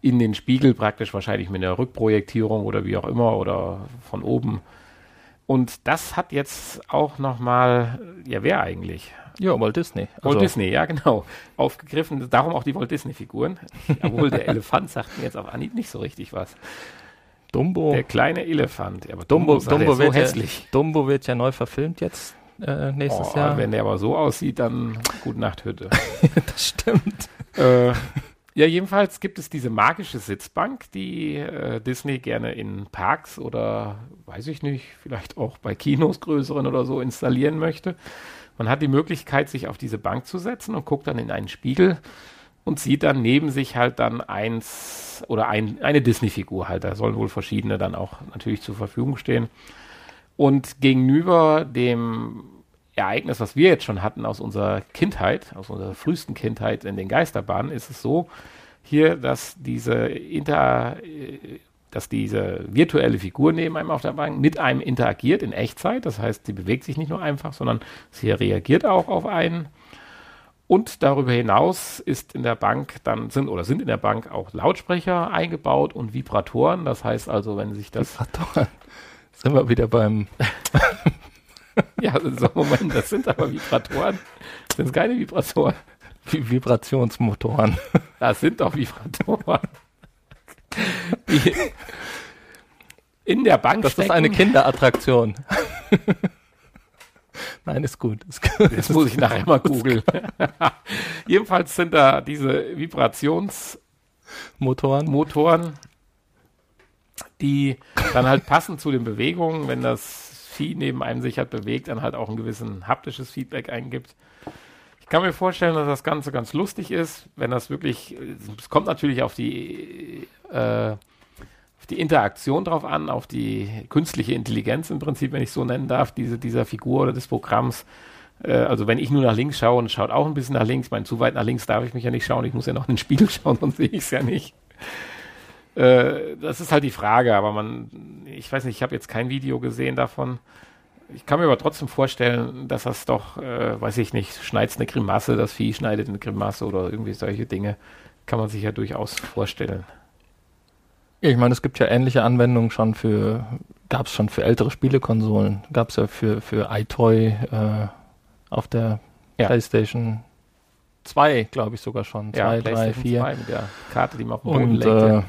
S2: in den Spiegel praktisch wahrscheinlich mit einer Rückprojektierung oder wie auch immer oder von oben. Und das hat jetzt auch nochmal, ja, wer eigentlich?
S1: Ja, Walt Disney.
S2: Also Walt Disney, ja, genau. Aufgegriffen, darum auch die Walt Disney-Figuren. Obwohl der Elefant sagt mir jetzt auf Anhieb nicht so richtig was.
S1: Dumbo.
S2: Der kleine Elefant.
S1: Ja, aber Dumbo, Dumbo, Dumbo wird so hässlich. Ja, Dumbo wird ja neu verfilmt jetzt äh, nächstes oh, Jahr.
S2: Wenn der aber so aussieht, dann gute Nacht Hütte.
S1: das stimmt.
S2: Äh, ja, jedenfalls gibt es diese magische Sitzbank, die äh, Disney gerne in Parks oder, weiß ich nicht, vielleicht auch bei Kinos größeren oder so installieren möchte. Man hat die Möglichkeit, sich auf diese Bank zu setzen und guckt dann in einen Spiegel und sieht dann neben sich halt dann eins oder ein, eine Disney-Figur halt. Da sollen wohl verschiedene dann auch natürlich zur Verfügung stehen. Und gegenüber dem Ereignis, was wir jetzt schon hatten aus unserer Kindheit, aus unserer frühesten Kindheit in den Geisterbahnen, ist es so hier, dass diese Inter, dass diese virtuelle Figur neben einem auf der Bank mit einem interagiert in Echtzeit. Das heißt, sie bewegt sich nicht nur einfach, sondern sie reagiert auch auf einen. Und darüber hinaus ist in der Bank dann sind oder sind in der Bank auch Lautsprecher eingebaut und Vibratoren. Das heißt also, wenn sich das. Vibratoren.
S1: Sind wir wieder beim.
S2: ja, so Moment, das sind aber Vibratoren. Das sind keine Vibratoren.
S1: Vibrationsmotoren.
S2: Das sind doch Vibratoren. Die in der Bank.
S1: Das stecken. ist eine Kinderattraktion. Nein, ist gut. Ist
S2: gut. Jetzt muss ich nachher mal googeln. Jedenfalls sind da diese Vibrationsmotoren, Motoren, die dann halt passen zu den Bewegungen, wenn das Vieh neben einem sich halt bewegt, dann halt auch ein gewissen haptisches Feedback eingibt. Ich kann mir vorstellen, dass das Ganze ganz lustig ist, wenn das wirklich, es kommt natürlich auf die, äh, auf die Interaktion drauf an, auf die künstliche Intelligenz im Prinzip, wenn ich so nennen darf, diese, dieser Figur oder des Programms. Äh, also wenn ich nur nach links schaue und schaut auch ein bisschen nach links, mein zu weit nach links darf ich mich ja nicht schauen, ich muss ja noch in den Spiegel schauen, sonst sehe ich es ja nicht. Äh, das ist halt die Frage, aber man, ich weiß nicht, ich habe jetzt kein Video gesehen davon. Ich kann mir aber trotzdem vorstellen, dass das doch, äh, weiß ich nicht, schneidet eine Grimasse, das Vieh schneidet eine Grimasse oder irgendwie solche Dinge, kann man sich ja durchaus vorstellen.
S1: Ja, ich meine, es gibt ja ähnliche Anwendungen schon für, gab es schon für ältere Spielekonsolen, gab es ja für, für iToy äh, auf der ja. PlayStation 2, glaube ich sogar schon. 2, ja, 3, 4.
S2: mit der Karte, die man auf
S1: dem Boden Und, legt. Äh,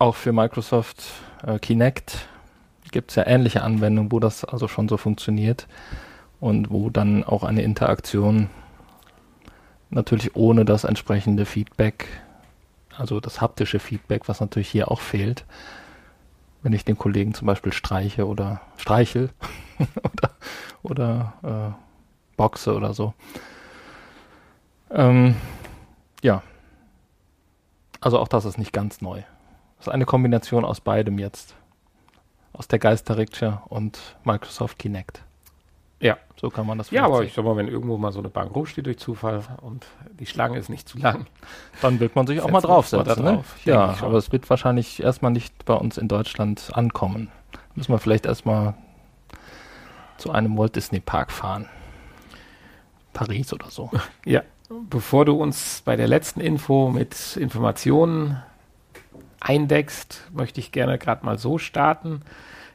S1: auch für Microsoft äh, Kinect gibt es ja ähnliche Anwendungen, wo das also schon so funktioniert und wo dann auch eine Interaktion natürlich ohne das entsprechende Feedback, also das haptische Feedback, was natürlich hier auch fehlt, wenn ich den Kollegen zum Beispiel streiche oder streichel oder, oder äh, boxe oder so. Ähm, ja. Also auch das ist nicht ganz neu. Das ist eine Kombination aus beidem jetzt. Aus der Geisterrikscha und Microsoft Kinect.
S2: Ja. So kann man das Ja, aber sehen. ich sag mal, wenn irgendwo mal so eine Bank rumsteht durch Zufall und die Schlange ist nicht zu lang.
S1: Dann wird man sich auch mal draufsetzen. Ne? Drauf, ja, aber es wird wahrscheinlich erstmal nicht bei uns in Deutschland ankommen. Müssen wir vielleicht erstmal zu einem Walt Disney Park fahren. Paris oder so.
S2: Ja. Bevor du uns bei der letzten Info mit Informationen eindeckst, möchte ich gerne gerade mal so starten.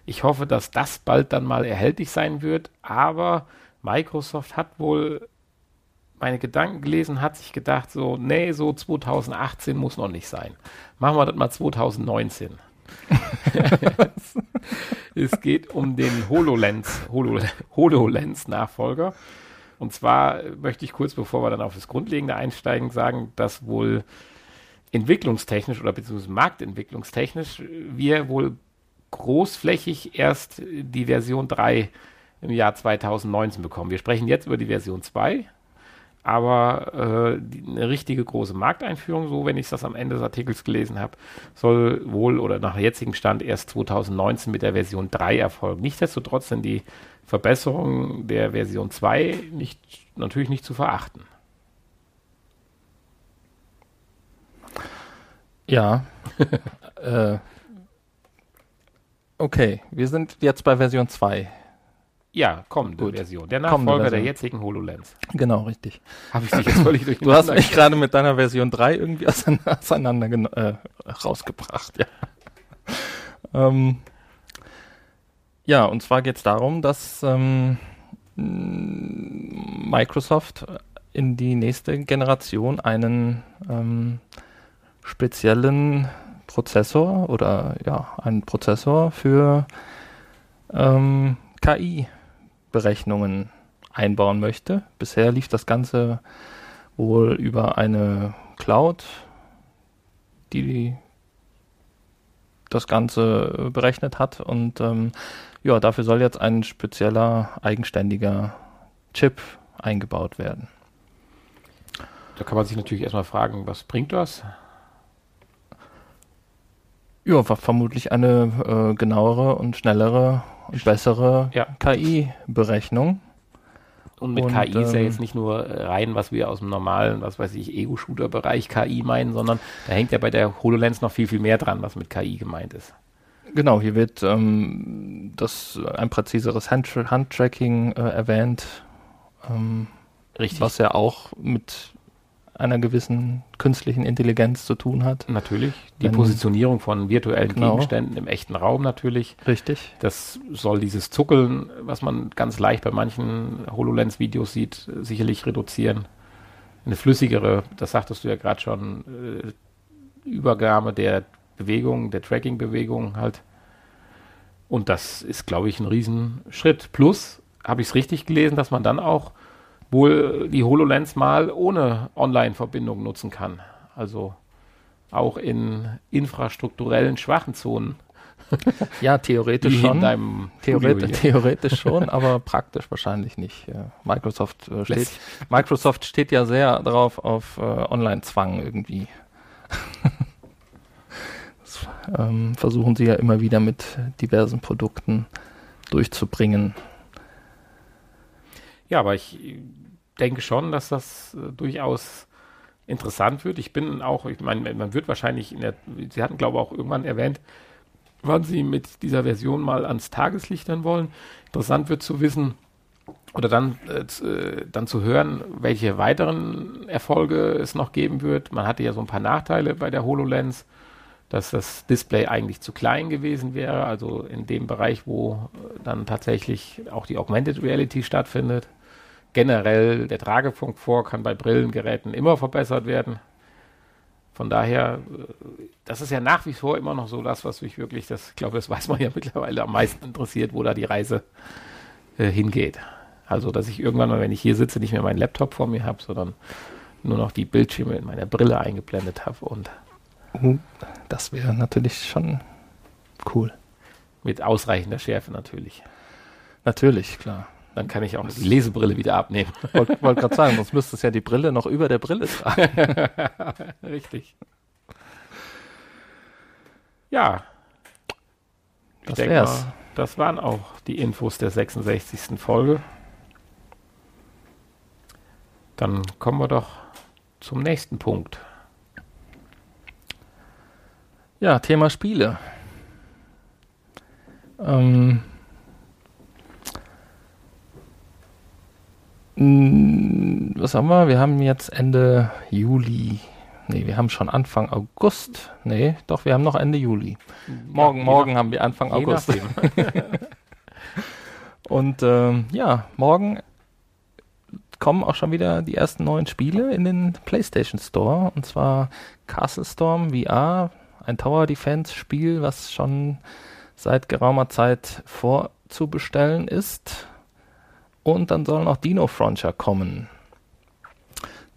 S2: Ich hoffe, dass das bald dann mal erhältlich sein wird, aber Microsoft hat wohl meine Gedanken gelesen, hat sich gedacht, so, nee, so 2018 muss noch nicht sein. Machen wir das mal 2019. es geht um den HoloLens, Holo, HoloLens-Nachfolger. Und zwar möchte ich kurz, bevor wir dann auf das Grundlegende einsteigen, sagen, dass wohl entwicklungstechnisch oder beziehungsweise marktentwicklungstechnisch wir wohl großflächig erst die Version 3 im Jahr 2019 bekommen. Wir sprechen jetzt über die Version 2, aber äh, die, eine richtige große Markteinführung, so wenn ich das am Ende des Artikels gelesen habe, soll wohl oder nach jetzigem Stand erst 2019 mit der Version 3 erfolgen. Nichtsdestotrotz sind die Verbesserungen der Version 2 nicht, natürlich nicht zu verachten.
S1: Ja. äh, okay, wir sind jetzt bei Version 2.
S2: Ja, kommende
S1: Gut.
S2: Version. Der Nachfolger der
S1: Version.
S2: jetzigen HoloLens.
S1: Genau, richtig.
S2: Habe ich dich jetzt völlig
S1: Du hast mich gerade mit deiner Version 3 irgendwie auseinander, äh, rausgebracht, ja. ähm, ja, und zwar geht es darum, dass ähm, Microsoft in die nächste Generation einen ähm, speziellen Prozessor oder ja, einen Prozessor für ähm, KI-Berechnungen einbauen möchte. Bisher lief das Ganze wohl über eine Cloud, die das Ganze berechnet hat. Und ähm, ja, dafür soll jetzt ein spezieller, eigenständiger Chip eingebaut werden.
S2: Da kann man sich natürlich erstmal fragen, was bringt das?
S1: Ja, vermutlich eine äh, genauere und schnellere und bessere
S2: Ja.
S1: KI-Berechnung.
S2: Und mit
S1: Und,
S2: KI ist ja
S1: ähm,
S2: jetzt nicht nur rein, was wir aus dem normalen, was weiß ich, Ego-Shooter-Bereich KI meinen, sondern da hängt ja bei der HoloLens noch viel, viel mehr dran, was mit KI gemeint ist.
S1: Genau, hier wird ähm, das ein präziseres Hand Handtracking äh, erwähnt, ähm,
S2: Richtig.
S1: was ja auch mit einer gewissen künstlichen Intelligenz zu tun hat.
S2: Natürlich. Die
S1: Wenn-
S2: Positionierung von virtuellen
S1: Genau.
S2: Gegenständen im echten Raum natürlich.
S1: Richtig.
S2: Das soll dieses Zuckeln, was man ganz leicht bei manchen HoloLens-Videos sieht, sicherlich reduzieren. Eine flüssigere, das sagtest du ja gerade schon, äh, Übergabe der Bewegung, der Tracking-Bewegung halt. Und das ist, glaube ich, ein Riesenschritt. Plus, habe ich es richtig gelesen, dass man dann auch wohl die HoloLens mal ohne Online-Verbindung nutzen kann. Also auch in infrastrukturellen schwachen Zonen.
S1: Ja, theoretisch schon.
S2: deinem
S1: Theoretisch, theoretisch schon, aber praktisch wahrscheinlich nicht. Microsoft, äh, steht, Microsoft steht ja sehr drauf auf äh, Online-Zwang irgendwie. das ähm, versuchen sie ja immer wieder mit diversen Produkten durchzubringen.
S2: Ja, aber ich äh, denke schon, dass das äh, durchaus interessant wird. Ich bin auch, ich meine, man wird wahrscheinlich in der, Sie hatten glaube ich auch irgendwann erwähnt, wann Sie mit dieser Version mal ans Tageslicht dann wollen. Interessant wird zu wissen oder dann, äh, äh, dann zu hören, welche weiteren Erfolge es noch geben wird. Man hatte ja so ein paar Nachteile bei der HoloLens, dass das Display eigentlich zu klein gewesen wäre, also in dem Bereich, wo äh, dann tatsächlich auch die Augmented Reality stattfindet. Generell der Tragekomfort kann bei Brillengeräten immer verbessert werden. Von daher, äh, das ist ja nach wie vor immer noch so das, was mich wirklich, das, ich glaube, das weiß man ja mittlerweile am meisten interessiert, wo da die Reise äh, hingeht. Also, dass ich irgendwann mal, wenn ich hier sitze, nicht mehr meinen Laptop vor mir habe, sondern nur noch die Bildschirme in meiner Brille eingeblendet habe und
S1: Das wäre natürlich schon cool.
S2: mit ausreichender Schärfe natürlich.
S1: Natürlich, klar.
S2: Dann kann ich auch die Lesebrille wieder abnehmen.
S1: Wollte wollt gerade sagen, sonst müsstest du ja die Brille noch über der Brille tragen.
S2: Richtig. Ja. Ich
S1: Das wär's.
S2: Mal, das waren auch die Infos der 66. Folge. Dann kommen wir doch zum nächsten Punkt.
S1: Ja, Thema Spiele. Ähm, was haben wir? Wir haben jetzt Ende Juli. Nee, wir haben schon Anfang August. Nee, doch, wir haben noch Ende Juli. Morgen,
S2: je
S1: morgen
S2: nach-
S1: haben wir Anfang August. Und ähm, ja, morgen kommen auch schon wieder die ersten neuen Spiele in den PlayStation Store. Und zwar Castle Storm VR, ein Tower Defense Spiel, was schon seit geraumer Zeit vorzubestellen ist. Und dann soll noch Dino Frontier kommen.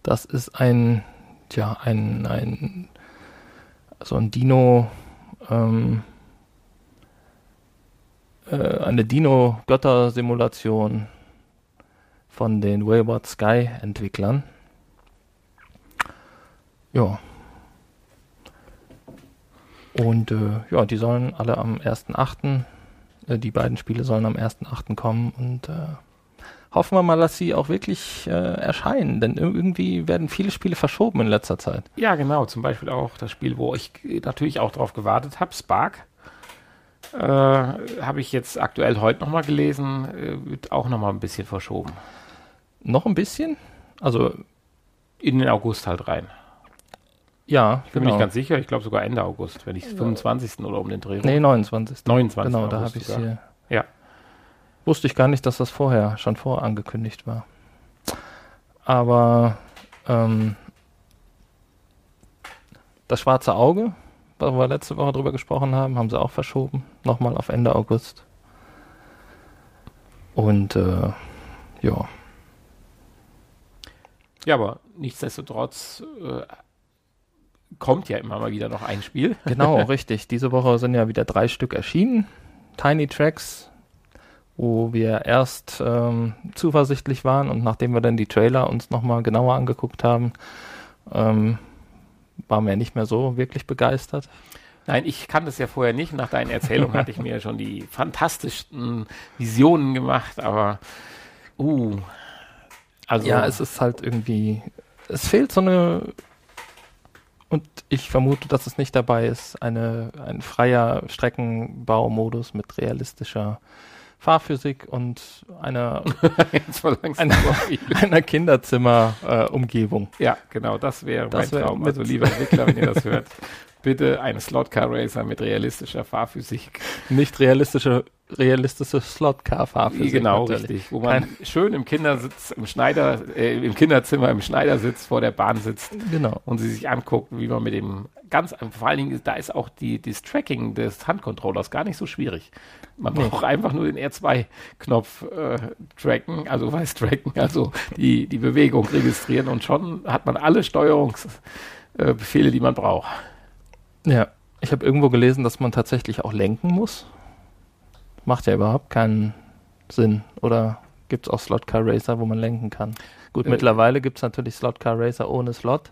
S1: Das ist ein, tja, ein, ein, so ein Dino, ähm, äh, eine Dino-Götter-Simulation von den Wayward Sky-Entwicklern. Ja. Und äh, ja, die sollen alle am 1.8., äh, die beiden Spiele sollen am 1.8. kommen und äh, hoffen wir mal, dass sie auch wirklich äh, erscheinen, denn irgendwie werden viele Spiele verschoben in letzter Zeit.
S2: Ja, genau. Zum Beispiel auch das Spiel, wo ich natürlich auch drauf gewartet habe, Spark. Äh, habe ich jetzt aktuell heute nochmal gelesen, äh, wird auch nochmal ein bisschen verschoben.
S1: Noch ein bisschen? Also
S2: in den August halt rein.
S1: Ja,
S2: ich bin genau. mir nicht ganz sicher. Ich glaube sogar Ende August, wenn ich 25. oder um den Dreh.
S1: Nee, 29.
S2: 29.
S1: Genau, da habe ich es hier.
S2: Ja.
S1: Wusste ich gar nicht, dass das vorher schon vorangekündigt war. Aber ähm, das schwarze Auge, wo wir letzte Woche drüber gesprochen haben, haben sie auch verschoben. Nochmal auf Ende August. Und äh, ja.
S2: Ja, aber nichtsdestotrotz äh, kommt ja immer mal wieder noch ein Spiel.
S1: Genau, richtig. Diese Woche sind ja wieder drei Stück erschienen. Tiny Tracks, wo wir erst ähm, zuversichtlich waren und nachdem wir dann die Trailer uns nochmal genauer angeguckt haben, ähm, waren wir nicht mehr so wirklich begeistert.
S2: Nein, ich kannte es ja vorher nicht. Nach deinen Erzählungen hatte ich mir schon die fantastischsten Visionen gemacht, aber uh.
S1: Also ja, es ist halt irgendwie, es fehlt so eine und ich vermute, dass es nicht dabei ist, eine, ein freier Streckenbaumodus mit realistischer Fahrphysik und einer, einer, einer Kinderzimmer-Umgebung.
S2: Äh, ja, genau, das wäre mein wär Traum. Also lieber Entwickler, wenn ihr das hört, bitte eine Slotcar Racer mit realistischer Fahrphysik.
S1: Nicht realistische realistische Slotcar-Fahrphysik.
S2: Genau, natürlich. richtig. Wo man Kein schön im Kindersitz, im Schneider, äh, im Kinderzimmer, im Schneidersitz vor der Bahn sitzt.
S1: Genau.
S2: Und sie sich anguckt, wie man mit dem ganz, vor allen Dingen, da ist auch die, das Tracking des Handcontrollers gar nicht so schwierig. Man nee. braucht einfach nur den R2-Knopf äh, tracken, also weiß tracken, also die, die Bewegung registrieren und schon hat man alle Steuerungsbefehle, äh, die man braucht.
S1: Ja, ich habe irgendwo gelesen, dass man tatsächlich auch lenken muss macht ja überhaupt keinen Sinn. Oder gibt es auch Slot Car Racer, wo man lenken kann? Gut, äh, mittlerweile gibt es natürlich Slot Car Racer ohne Slot.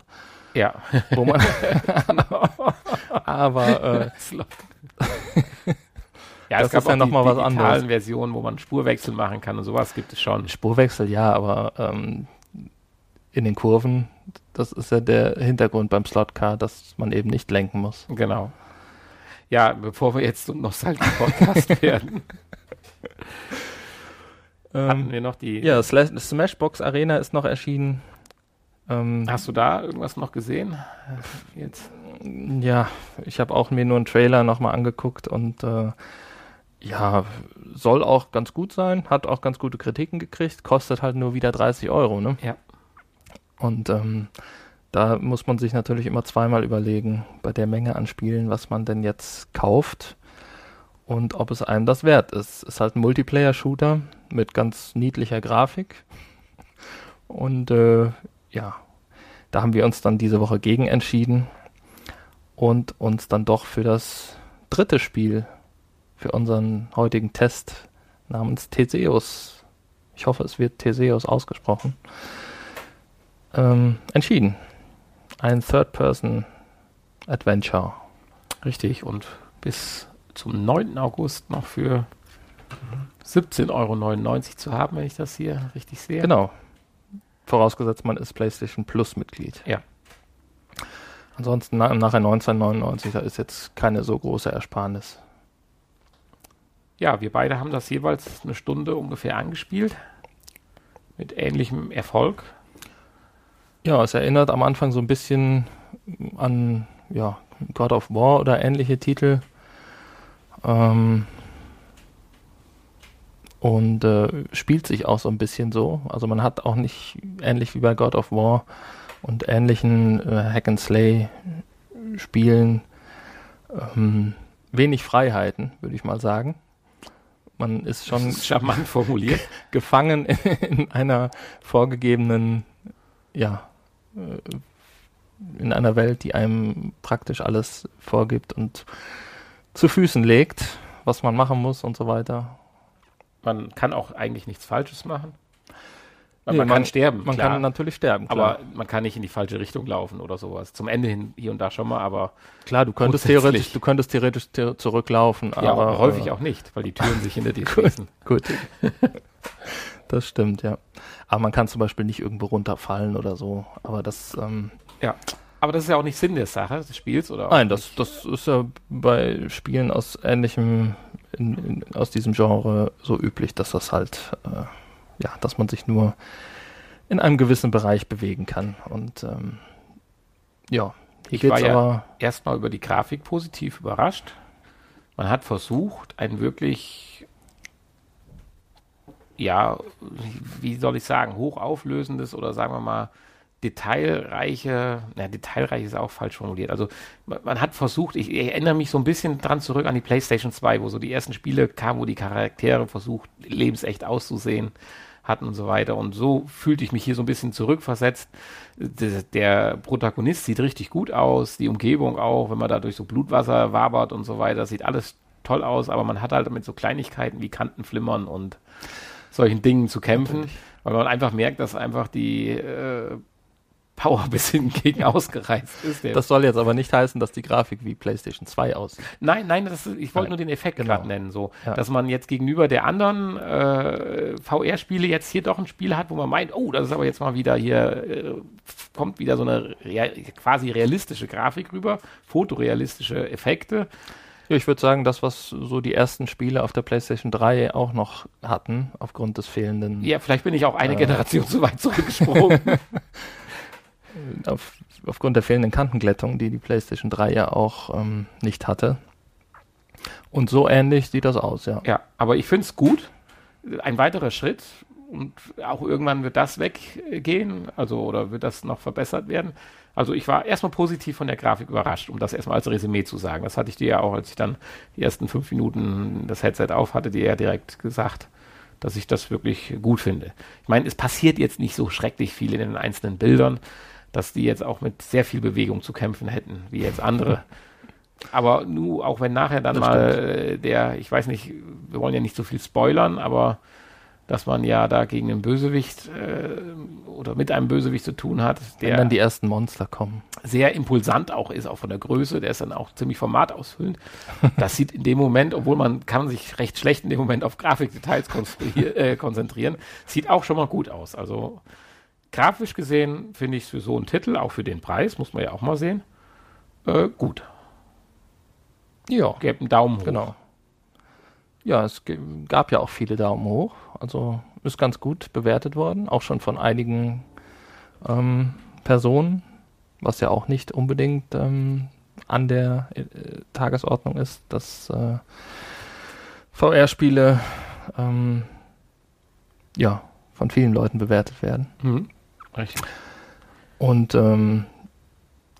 S2: Ja.
S1: Wo man aber äh,
S2: Ja, das es gab ja nochmal was anderes. Versionen, wo man Spurwechsel machen kann und sowas gibt es schon.
S1: Spurwechsel, ja, aber ähm, in den Kurven, das ist ja der Hintergrund beim Slotcar, dass man eben nicht lenken muss.
S2: Genau. Ja, bevor wir jetzt zum Nostalgie-Podcast werden.
S1: Ähm, hatten wir noch die. Ja, Smashbox Arena ist noch erschienen.
S2: Ähm, Hast du da irgendwas noch gesehen?
S1: Jetzt? Ja, ich habe auch mir nur einen Trailer nochmal angeguckt und äh, ja, soll auch ganz gut sein, hat auch ganz gute Kritiken gekriegt, kostet halt nur wieder 30 Euro, ne?
S2: Ja.
S1: Und ähm, da muss man sich natürlich immer zweimal überlegen, bei der Menge an Spielen, was man denn jetzt kauft und ob es einem das wert ist. Es ist halt ein Multiplayer-Shooter mit ganz niedlicher Grafik. Und äh, ja, da haben wir uns dann diese Woche gegen entschieden und uns dann doch für das dritte Spiel, für unseren heutigen Test namens Theseus, ich hoffe es wird Theseus ausgesprochen, ähm, entschieden ein Third-Person-Adventure.
S2: Richtig, und bis zum 9. August noch für 17,99 Euro zu haben, wenn ich das hier richtig sehe.
S1: Genau. Vorausgesetzt, man ist PlayStation Plus-Mitglied.
S2: Ja.
S1: Ansonsten na, nachher 1999, da ist jetzt keine so große Ersparnis.
S2: Ja, wir beide haben das jeweils eine Stunde ungefähr angespielt. Mit ähnlichem Erfolg.
S1: Ja, es erinnert am Anfang so ein bisschen an ja, God of War oder ähnliche Titel. Ähm, und äh, spielt sich auch so ein bisschen so. Also man hat auch nicht ähnlich wie bei God of War und ähnlichen äh, Hack and Slay Spielen ähm, wenig Freiheiten, würde ich mal sagen. Man ist schon ist
S2: charmant formuliert
S1: gefangen in, in einer vorgegebenen ja, in einer Welt, die einem praktisch alles vorgibt und zu Füßen legt, was man machen muss und so weiter.
S2: Man kann auch eigentlich nichts Falsches machen.
S1: Nee, man, man, kann sterben. Man klar. kann natürlich sterben,
S2: klar. aber man kann nicht in die falsche Richtung laufen oder sowas. Zum Ende hin hier und da schon mal, aber
S1: klar, du könntest theoretisch, du könntest theoretisch zurücklaufen,
S2: ja, aber häufig äh, auch nicht, weil die Türen sich hinter dir
S1: schließen. Gut. Das stimmt, ja. Aber man kann zum Beispiel nicht irgendwo runterfallen oder so. Aber das. Ähm,
S2: ja. Aber das ist ja auch nicht Sinn der Sache des Spiels, oder?
S1: Nein, das, das ist ja bei Spielen aus ähnlichem, in, in, aus diesem Genre so üblich, dass das halt, äh, ja, dass man sich nur in einem gewissen Bereich bewegen kann. Und ähm, ja,
S2: ich war ja erstmal über die Grafik positiv überrascht. Man hat versucht, ein wirklich, ja, wie soll ich sagen, hochauflösendes oder sagen wir mal detailreiche, na, detailreich ist auch falsch formuliert. Also man, man, hat versucht, ich, ich, erinnere mich so ein bisschen dran zurück an die PlayStation 2, wo so die ersten Spiele kamen, wo die Charaktere versucht, lebensecht auszusehen hatten und so weiter. Und so fühlte ich mich hier so ein bisschen zurückversetzt. Der, der, Protagonist sieht richtig gut aus, die Umgebung auch, wenn man da durch so Blutwasser wabert und so weiter, sieht alles toll aus, aber man hat halt mit so Kleinigkeiten wie Kantenflimmern und solchen Dingen zu kämpfen, Natürlich. weil man einfach merkt, dass einfach die äh, Power bis hingegen ausgereizt ist.
S1: Das soll jetzt aber nicht heißen, dass die Grafik wie PlayStation 2 aussieht.
S2: Nein, nein, das, ich wollte nur den Effekt genau. gerade nennen, so, ja. dass man jetzt gegenüber der anderen äh, VR-Spiele jetzt hier doch ein Spiel hat, wo man meint, oh, das ist aber jetzt mal wieder hier, äh, kommt wieder so eine rea quasi realistische Grafik rüber, fotorealistische Effekte.
S1: Ja, ich würde sagen, das, was so die ersten Spiele auf der PlayStation 3 auch noch hatten, aufgrund des fehlenden.
S2: Ja, vielleicht bin ich auch eine äh, Generation zu weit zurückgesprungen.
S1: auf, aufgrund der fehlenden Kantenglättung, die die PlayStation 3 ja auch ähm, nicht hatte. Und so ähnlich sieht das aus, ja.
S2: Ja, aber ich finde es gut. Ein weiterer Schritt und auch irgendwann wird das weggehen, also oder wird das noch verbessert werden. Also ich war erstmal positiv von der Grafik überrascht, um das erstmal als Resümee zu sagen. Das hatte ich dir ja auch, als ich dann die ersten fünf Minuten das Headset auf hatte, dir ja direkt gesagt, dass ich das wirklich gut finde. Ich meine, es passiert jetzt nicht so schrecklich viel in den einzelnen Bildern dass die jetzt auch mit sehr viel Bewegung zu kämpfen hätten, wie jetzt andere. Aber nur, auch wenn nachher dann das mal stimmt. der, ich weiß nicht, wir wollen ja nicht so viel spoilern, aber dass man ja da gegen einen Bösewicht äh, oder mit einem Bösewicht zu tun hat,
S1: der wenn dann die ersten Monster kommen.
S2: Sehr impulsant auch ist, auch von der Größe, der ist dann auch ziemlich formatausfüllend. Das sieht in dem Moment, obwohl man kann sich recht schlecht in dem Moment auf Grafikdetails äh, konzentrieren, sieht auch schon mal gut aus. Also grafisch gesehen finde ich es für so einen Titel, auch für den Preis, muss man ja auch mal sehen, äh, gut.
S1: Ja. Gäbe einen Daumen hoch. Genau. Ja, es gab ja auch viele Daumen hoch. Also ist ganz gut bewertet worden, auch schon von einigen ähm, Personen, was ja auch nicht unbedingt ähm, an der äh, Tagesordnung ist, dass äh, VR-Spiele ähm, ja von vielen Leuten bewertet werden. Mhm.
S2: Richtig.
S1: Und ähm,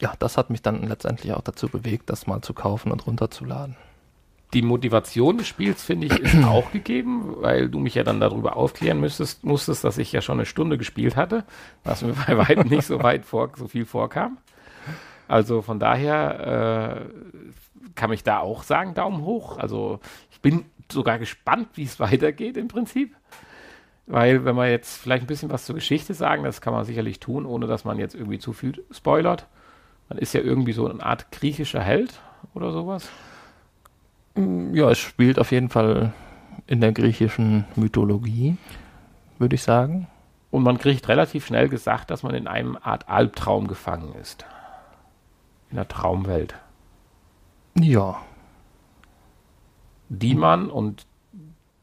S1: ja, das hat mich dann letztendlich auch dazu bewegt, das mal zu kaufen und runterzuladen.
S2: Die Motivation des Spiels, finde ich, ist auch gegeben, weil du mich ja dann darüber aufklären müsstest, musstest, dass ich ja schon eine Stunde gespielt hatte, was mir bei weitem nicht so weit vor, so viel vorkam. Also von daher äh, kann ich da auch sagen, Daumen hoch. Also ich bin sogar gespannt, wie es weitergeht im Prinzip. Weil, wenn wir jetzt vielleicht ein bisschen was zur Geschichte sagen, das kann man sicherlich tun, ohne dass man jetzt irgendwie zu viel spoilert. Man ist ja irgendwie so eine Art griechischer Held oder sowas.
S1: Mm, ja, es spielt auf jeden Fall in der griechischen Mythologie, würde ich sagen.
S2: Und man kriegt relativ schnell gesagt, dass man in einem Art Albtraum gefangen ist. In der Traumwelt.
S1: Ja.
S2: Die man, und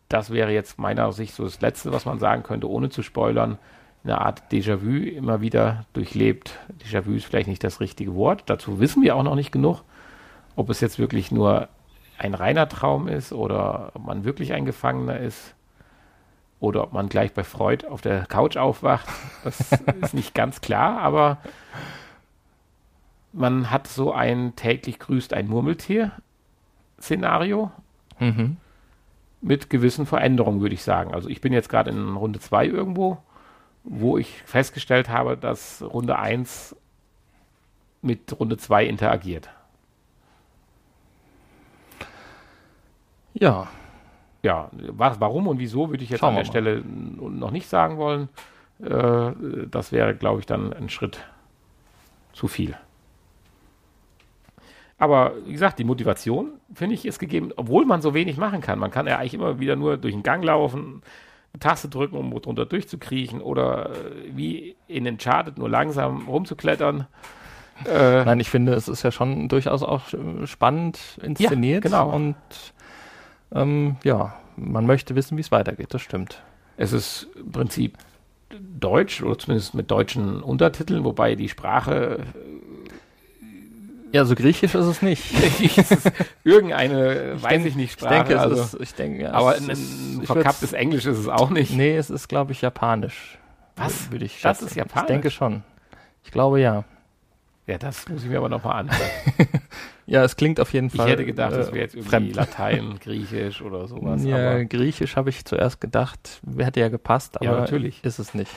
S2: das wäre jetzt meiner Sicht so das Letzte, was man sagen könnte, ohne zu spoilern, eine Art Déjà-vu immer wieder durchlebt. Déjà-vu ist vielleicht nicht das richtige Wort. Dazu wissen wir auch noch nicht genug, ob es jetzt wirklich nur ein reiner Traum ist oder ob man wirklich ein Gefangener ist oder ob man gleich bei Freud auf der Couch aufwacht. Das ist nicht ganz klar, aber man hat so ein täglich grüßt ein Murmeltier-Szenario. Mhm mit gewissen Veränderungen, würde ich sagen. Also ich bin jetzt gerade in Runde 2 irgendwo, wo ich festgestellt habe, dass Runde 1 mit Runde 2 interagiert.
S1: Ja.
S2: Ja, was, warum und wieso würde ich jetzt Schauen an der Stelle noch nicht sagen wollen. Äh, das wäre, glaube ich, dann ein Schritt zu viel. Aber wie gesagt, die Motivation, finde ich, ist gegeben, obwohl man so wenig machen kann. Man kann ja eigentlich immer wieder nur durch den Gang laufen, Taste drücken, um drunter durchzukriechen oder äh, wie in Uncharted nur langsam rumzuklettern.
S1: Äh, Nein, ich finde, es ist ja schon durchaus auch spannend inszeniert.
S2: Ja, genau.
S1: Und ähm, ja, man möchte wissen, wie es weitergeht, das stimmt.
S2: Es ist im Prinzip Deutsch oder zumindest mit deutschen Untertiteln, wobei die Sprache
S1: ja, so griechisch ist es nicht.
S2: irgendeine, ich weiß denk, ich nicht,
S1: Sprache. Ich denke, also, ist, ich denke, ja,
S2: aber ein, ein verkapptes Englisch ist es auch nicht.
S1: Nee, es ist, glaube ich, japanisch.
S2: Was?
S1: Würde ich
S2: das ist japanisch?
S1: Ich denke schon. Ich glaube, ja.
S2: Ja, das muss ich mir aber nochmal anhören.
S1: ja, es klingt auf jeden Fall.
S2: Ich hätte gedacht, das wäre jetzt irgendwie fremd. Latein, Griechisch oder sowas.
S1: Ja, Griechisch habe ich zuerst gedacht, hätte ja gepasst, aber
S2: ja, natürlich.
S1: ist es nicht.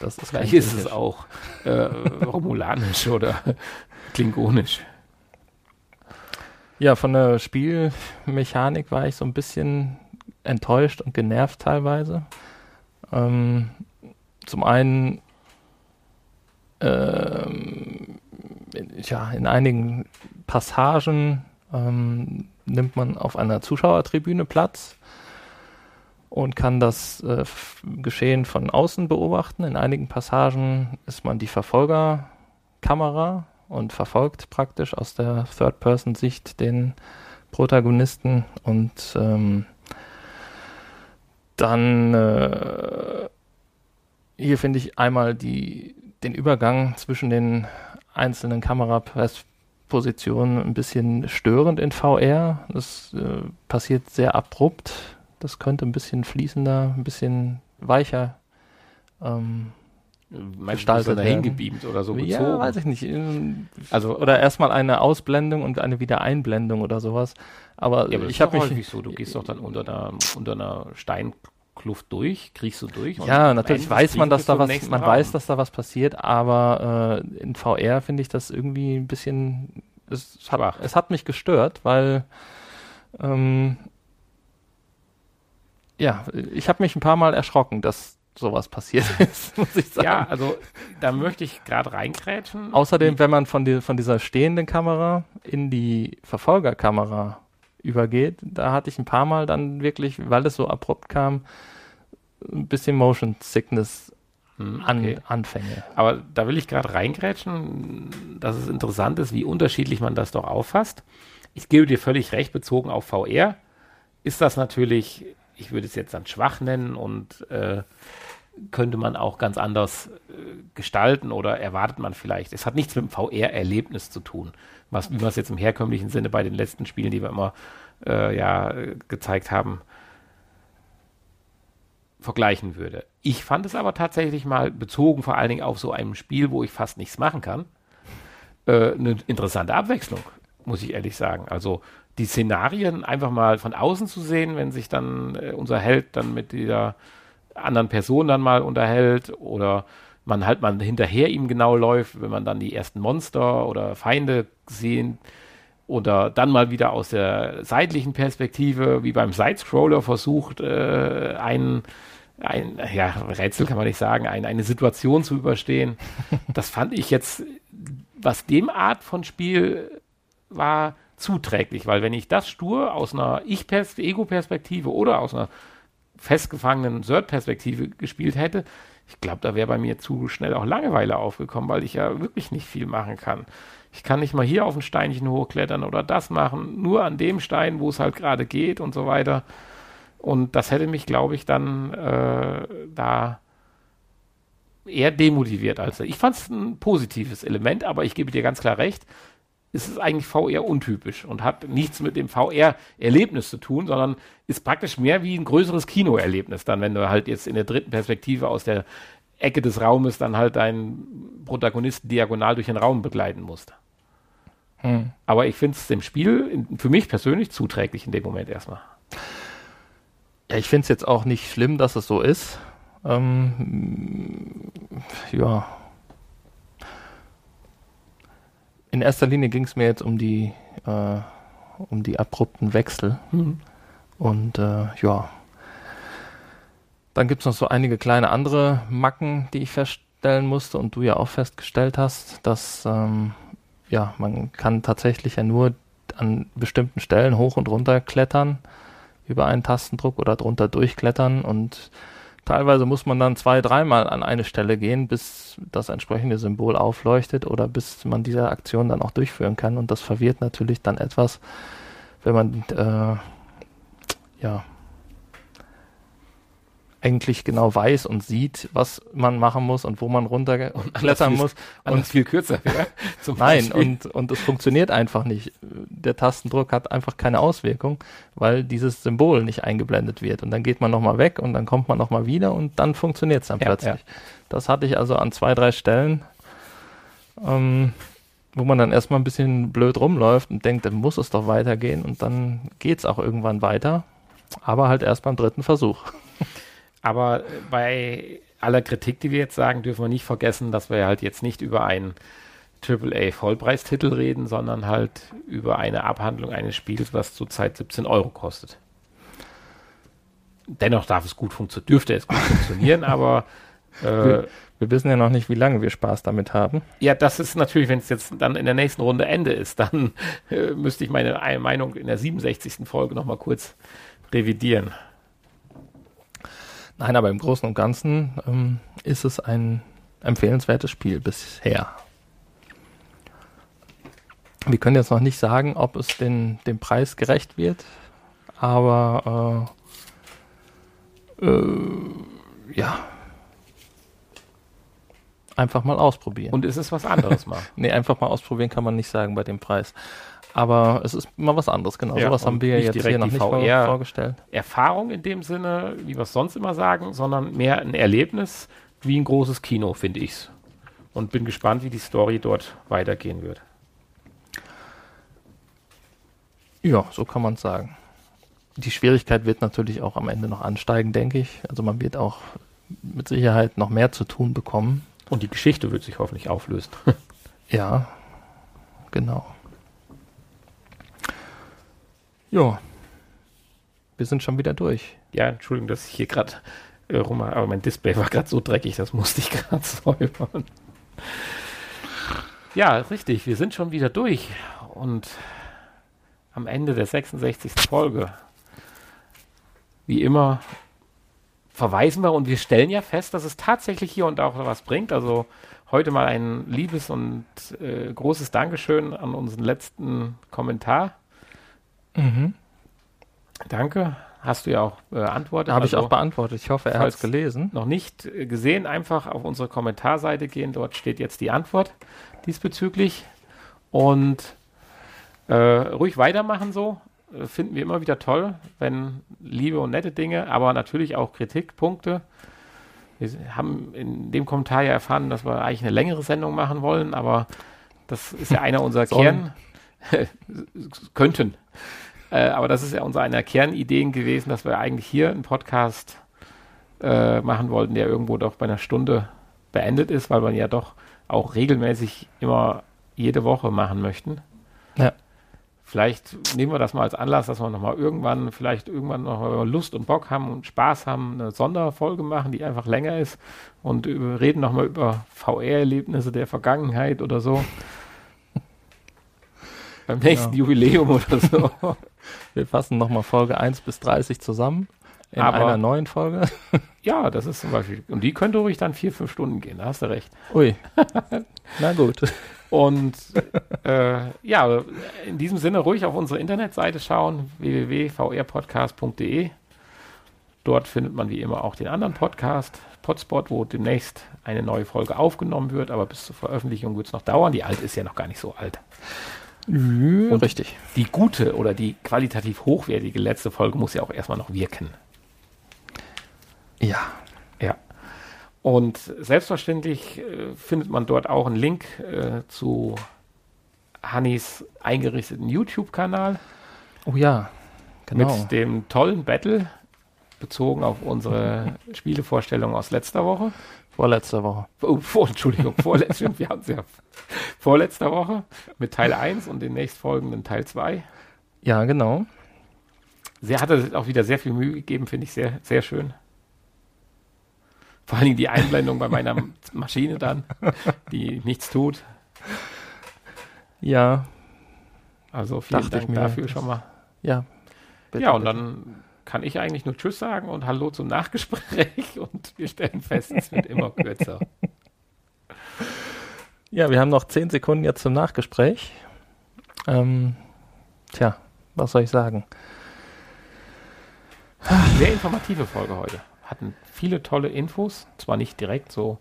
S2: Das ist Vielleicht ist es auch äh, Romulanisch oder Klingonisch.
S1: Ja, von der Spielmechanik war ich so ein bisschen enttäuscht und genervt teilweise. Ähm, zum einen ähm, ja, in einigen Passagen ähm, nimmt man auf einer Zuschauertribüne Platz und kann das äh, Geschehen von außen beobachten. In einigen Passagen ist man die Verfolgerkamera und verfolgt praktisch aus der Third-Person-Sicht den Protagonisten und ähm, dann äh, hier finde ich einmal die, den Übergang zwischen den einzelnen Kamerapositionen ein bisschen störend in VR. Das äh, passiert sehr abrupt. Das könnte ein bisschen fließender, ein bisschen weicher ähm,
S2: Meinst gestaltet
S1: du, dahin gebeamt
S2: oder so
S1: gezogen? Ja, weiß ich nicht. Also oder erstmal eine Ausblendung und eine Wiedereinblendung oder sowas. Aber,
S2: ja, aber
S1: ich habe mich
S2: so. Du gehst doch dann unter einer unter einer Steinkluft durch, kriegst du durch.
S1: Ja, natürlich weiß man, dass da was, man Raum. weiß, dass da was passiert, aber äh, in VR finde ich das irgendwie ein bisschen. Es hat, es hat mich gestört, weil ähm, ja, ich habe mich ein paar Mal erschrocken, dass sowas passiert ist, muss ich sagen.
S2: Ja, also da möchte ich gerade reinkrätschen.
S1: Außerdem, wenn man von, die, von dieser stehenden Kamera in die Verfolgerkamera übergeht, da hatte ich ein paar Mal dann wirklich, weil es so abrupt kam, ein bisschen Motion Sickness hm, an, okay. Anfänge.
S2: Aber da will ich gerade reingrätschen, dass es interessant ist, wie unterschiedlich man das doch auffasst. Ich gebe dir völlig recht, bezogen auf VR ist das natürlich, ich würde es jetzt dann schwach nennen und äh, könnte man auch ganz anders äh, gestalten oder erwartet man vielleicht. Es hat nichts mit dem VR-Erlebnis zu tun, was, wie wir es jetzt im herkömmlichen Sinne bei den letzten Spielen, die wir immer äh, ja, gezeigt haben, vergleichen würde. Ich fand es aber tatsächlich mal bezogen vor allen Dingen auf so einem Spiel, wo ich fast nichts machen kann, äh, eine interessante Abwechslung, muss ich ehrlich sagen. Also die Szenarien einfach mal von außen zu sehen, wenn sich dann äh, unser Held dann mit dieser anderen Person dann mal unterhält oder man halt mal hinterher ihm genau läuft, wenn man dann die ersten Monster oder Feinde sehen oder dann mal wieder aus der seitlichen Perspektive, wie beim Sidescroller versucht, äh, ein, ein ja, Rätsel kann man nicht sagen, ein, eine Situation zu überstehen. Das fand ich jetzt, was dem Art von Spiel war, zuträglich, weil wenn ich das stur aus einer Ich-Ego-Perspektive oder aus einer festgefangenen Third-Perspektive gespielt hätte, ich glaube, da wäre bei mir zu schnell auch Langeweile aufgekommen, weil ich ja wirklich nicht viel machen kann. Ich kann nicht mal hier auf ein Steinchen hochklettern oder das machen, nur an dem Stein, wo es halt gerade geht und so weiter. Und das hätte mich, glaube ich, dann äh, da eher demotiviert als ich fand es ein positives Element, aber ich gebe dir ganz klar recht ist es eigentlich VR untypisch und hat nichts mit dem VR-Erlebnis zu tun, sondern ist praktisch mehr wie ein größeres Kinoerlebnis, dann, wenn du halt jetzt in der dritten Perspektive aus der Ecke des Raumes dann halt deinen Protagonisten diagonal durch den Raum begleiten musst. Hm. Aber ich finde es dem Spiel für mich persönlich zuträglich in dem Moment erstmal.
S1: Ja, ich finde es jetzt auch nicht schlimm, dass es so ist. Ähm, ja, in erster Linie ging es mir jetzt um die, äh, um die abrupten Wechsel. Mhm. Und äh, ja. Dann gibt es noch so einige kleine andere Macken, die ich feststellen musste und du ja auch festgestellt hast, dass ähm, ja, man kann tatsächlich ja nur an bestimmten Stellen hoch und runter klettern über einen Tastendruck oder drunter durchklettern und Teilweise muss man dann zwei, dreimal an eine Stelle gehen, bis das entsprechende Symbol aufleuchtet oder bis man diese Aktion dann auch durchführen kann. Und das verwirrt natürlich dann etwas, wenn man äh, ja eigentlich genau weiß und sieht, was man machen muss und wo man runterklettern muss.
S2: Und viel kürzer,
S1: ja? Nein, und, und es funktioniert einfach nicht. Der Tastendruck hat einfach keine Auswirkung, weil dieses Symbol nicht eingeblendet wird. Und dann geht man nochmal weg und dann kommt man nochmal wieder und dann funktioniert es dann ja, plötzlich. Ja. Das hatte ich also an zwei, drei Stellen, ähm, wo man dann erstmal ein bisschen blöd rumläuft und denkt, dann muss es doch weitergehen und dann geht es auch irgendwann weiter. Aber halt erst beim dritten Versuch.
S2: Aber bei aller Kritik, die wir jetzt sagen, dürfen wir nicht vergessen, dass wir halt jetzt nicht über einen AAA-Vollpreistitel reden, sondern halt über eine Abhandlung eines Spiels, was zurzeit 17 Euro kostet. Dennoch darf es gut funktionieren, dürfte es gut funktionieren, aber
S1: äh, wir, wir, wissen ja noch nicht, wie lange wir Spaß damit haben.
S2: Ja, das ist natürlich, wenn es jetzt dann in der nächsten Runde Ende ist, dann äh, müsste ich meine Meinung in der 67. Folge nochmal kurz revidieren.
S1: Nein, aber im Großen und Ganzen ähm, ist es ein empfehlenswertes Spiel bisher. Wir können jetzt noch nicht sagen, ob es den, dem Preis gerecht wird, aber äh, äh, ja, einfach mal ausprobieren.
S2: Und ist es was anderes
S1: mal? nee, einfach mal ausprobieren kann man nicht sagen bei dem Preis. Aber es ist mal was anderes, genau. Ja, Sowas haben wir jetzt hier noch nicht VR vorgestellt.
S2: Erfahrung in dem Sinne, wie wir es sonst immer sagen, sondern mehr ein Erlebnis wie ein großes Kino, finde ich's. Und bin gespannt, wie die Story dort weitergehen wird.
S1: Ja, so kann man sagen. Die Schwierigkeit wird natürlich auch am Ende noch ansteigen, denke ich. Also man wird auch mit Sicherheit noch mehr zu tun bekommen.
S2: Und die Geschichte wird sich hoffentlich auflösen.
S1: ja, genau. Ja. Wir sind schon wieder durch.
S2: Ja, Entschuldigung, dass ich hier gerade äh, rum, aber mein Display war gerade so dreckig, das musste ich gerade säubern. Ja, richtig, wir sind schon wieder durch und am Ende der 66. Folge. Wie immer verweisen wir und wir stellen ja fest, dass es tatsächlich hier und da auch was bringt. Also heute mal ein liebes und äh, großes Dankeschön an unseren letzten Kommentar. Mhm. Danke. Hast du ja auch beantwortet.
S1: Habe also, ich auch beantwortet. Ich hoffe, er hat es gelesen.
S2: Noch nicht äh, gesehen, einfach auf unsere Kommentarseite gehen. Dort steht jetzt die Antwort diesbezüglich. Und äh, ruhig weitermachen so. Äh, finden wir immer wieder toll, wenn liebe und nette Dinge, aber natürlich auch Kritikpunkte. Wir haben in dem Kommentar ja erfahren, dass wir eigentlich eine längere Sendung machen wollen, aber das ist ja einer unserer Kern. könnten. Äh, aber das ist ja unsere einer Kernideen gewesen, dass wir eigentlich hier einen Podcast äh, machen wollten, der irgendwo doch bei einer Stunde beendet ist, weil wir ja doch auch regelmäßig immer jede Woche machen möchten. Ja. Vielleicht nehmen wir das mal als Anlass, dass wir nochmal irgendwann, vielleicht irgendwann noch Lust und Bock haben und Spaß haben, eine Sonderfolge machen, die einfach länger ist und über, reden nochmal über VR-Erlebnisse der Vergangenheit oder so. Beim nächsten ja. Jubiläum oder so.
S1: Wir fassen nochmal Folge 1 bis 30 zusammen in Aber, einer neuen Folge.
S2: Ja, das ist zum Beispiel. Und die könnte ruhig dann vier, fünf Stunden gehen, da hast du recht.
S1: Ui. Na gut.
S2: Und äh, ja, in diesem Sinne ruhig auf unsere Internetseite schauen, www.vrpodcast.de. Dort findet man wie immer auch den anderen Podcast, Podspot, wo demnächst eine neue Folge aufgenommen wird, aber bis zur Veröffentlichung wird es noch dauern. Die alte ist ja noch gar nicht so alt.
S1: Und richtig.
S2: Die gute oder die qualitativ hochwertige letzte Folge muss ja auch erstmal noch wirken.
S1: Ja.
S2: Ja. Und selbstverständlich äh, findet man dort auch einen Link äh, zu Hannis eingerichteten YouTube-Kanal.
S1: Oh ja,
S2: genau. Mit dem tollen Battle, bezogen auf unsere Spielevorstellung aus letzter Woche.
S1: Vorletzte Woche.
S2: Oh, vor, Entschuldigung, vorletzte, wir haben es ja vorletzter Woche mit Teil 1 und den nächstfolgenden Teil 2.
S1: Ja, genau.
S2: Sie hatte auch wieder sehr viel Mühe gegeben, finde ich sehr, sehr schön. Vor allen Dingen die Einblendung bei meiner Maschine dann, die nichts tut.
S1: Ja.
S2: Also vielen Dank dafür schon mal.
S1: Ja.
S2: Bitte, ja, und bitte. dann kann ich eigentlich nur Tschüss sagen und Hallo zum Nachgespräch und wir stellen fest, es wird immer kürzer.
S1: Ja, wir haben noch zehn Sekunden jetzt zum Nachgespräch. Ähm, tja, was soll ich sagen?
S2: Sehr informative Folge heute. Hatten viele tolle Infos, zwar nicht direkt so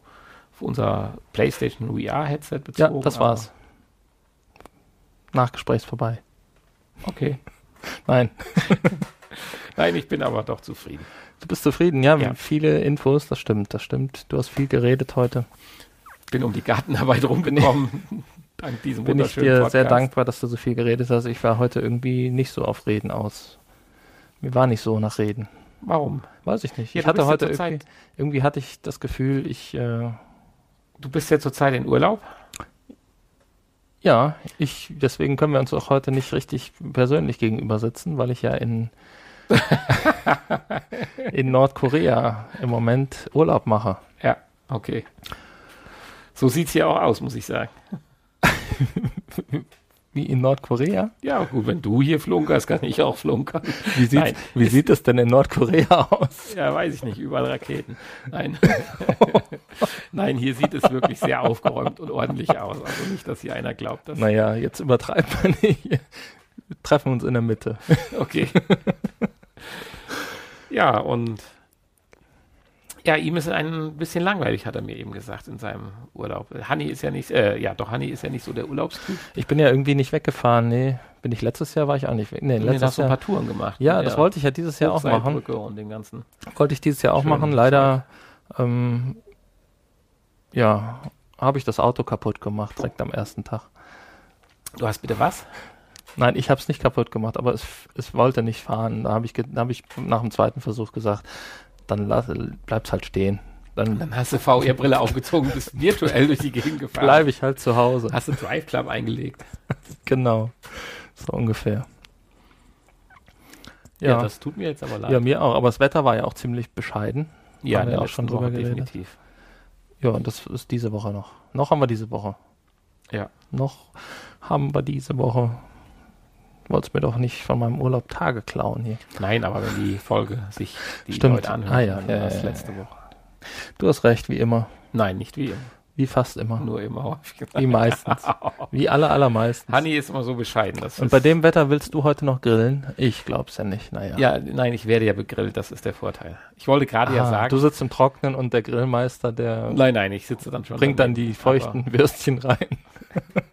S2: auf unser PlayStation VR-Headset bezogen.
S1: Ja, das war's. Nachgespräch ist vorbei.
S2: Okay.
S1: Nein.
S2: Nein, ich bin aber doch zufrieden.
S1: Du bist zufrieden, ja,
S2: Ja.
S1: viele Infos, das stimmt, das stimmt. Du hast viel geredet heute.
S2: Bin um die Gartenarbeit rumgekommen. Dank diesem
S1: Bin ich dir
S2: Podcast.
S1: sehr dankbar, dass du so viel geredet hast. Ich war heute irgendwie nicht so auf Reden aus. Mir war nicht so nach Reden.
S2: Warum?
S1: Weiß ich nicht.
S2: Ja,
S1: ich hatte
S2: ja
S1: heute
S2: zur
S1: irgendwie, irgendwie hatte ich das Gefühl, ich äh,
S2: Du bist ja zurzeit in Urlaub.
S1: ja, ich deswegen können wir uns auch heute nicht richtig persönlich gegenüber sitzen, weil ich ja in in Nordkorea im Moment Urlaub mache.
S2: Ja, okay. So sieht's hier auch aus, muss ich sagen.
S1: Wie in Nordkorea?
S2: Ja, gut, wenn du hier flunkerst, kann ich auch flunkern.
S1: Wie sieht,
S2: Nein,
S1: wie
S2: ist-
S1: sieht es denn in Nordkorea aus?
S2: Ja, weiß ich nicht, überall Raketen. Nein. Nein, hier sieht es wirklich sehr aufgeräumt und ordentlich aus. Also nicht, dass hier einer glaubt, dass.
S1: Naja, jetzt übertreibt man nicht. Wir treffen uns in der Mitte.
S2: Okay. Ja, und ja, ihm ist ein bisschen langweilig, hat er mir eben gesagt, in seinem Urlaub. Hanni ist ja nicht, äh, ja, doch, Hanni ist ja nicht so der Urlaubstyp.
S1: Ich bin ja irgendwie nicht weggefahren. Nee, bin ich letztes Jahr war ich auch nicht weg. Nee,
S2: hast
S1: letztes
S2: du ein
S1: Jahr.
S2: paar Touren gemacht.
S1: Ja,
S2: mit
S1: das wollte ich ja dieses Jahr auch machen.
S2: Und den ganzen.
S1: Wollte ich dieses Jahr auch machen. Leider ähm, ja, habe ich das Auto kaputt gemacht, direkt am ersten Tag.
S2: Du hast bitte was?
S1: Nein, ich habe es nicht kaputt gemacht, aber es, es wollte nicht fahren. Da habe ich, da hab ich nach dem zweiten Versuch gesagt, dann lass, bleib's halt stehen. Dann
S2: Dann hast du VR-Brille aufgezogen, bist virtuell durch die Gegend gefahren.
S1: bleibe ich halt zu Hause.
S2: Hast du Drive Club eingelegt?
S1: Genau. So ungefähr.
S2: Ja,
S1: Ja,
S2: das tut mir jetzt aber leid.
S1: ja, mir auch. Aber das Wetter war ja auch ziemlich bescheiden.
S2: ja
S1: haben wir
S2: der
S1: auch schon drüber
S2: Woche
S1: geredet.
S2: definitiv.
S1: Ja, und das ist diese Woche noch. Noch haben wir diese Woche.
S2: Ja.
S1: Noch haben wir diese Woche. Wolltest mir doch nicht von meinem Urlaub Tage klauen hier.
S2: Nein, aber wenn die Folge sich die
S1: Stimmt.
S2: Leute anhören,
S1: Ah, ja,
S2: dann
S1: ja, ja,
S2: letzte Woche.
S1: Du hast recht, wie immer.
S2: Nein, nicht wie immer.
S1: Wie fast immer.
S2: Nur immer häufig.
S1: Wie meistens. Wie alle allermeistens.
S2: Hanni ist immer so bescheiden. Das
S1: Und bei dem Wetter willst du heute noch grillen? Ich glaub's ja nicht. Naja.
S2: Ja, nein, ich werde ja begrillt, das ist der Vorteil. Ich wollte gerade ja
S1: Ah,
S2: sagen.
S1: Du sitzt im Trocknen und der Grillmeister, der
S2: nein, nein, ich sitze dann schon.
S1: bringt dann
S2: daneben.
S1: die feuchten Würstchen rein.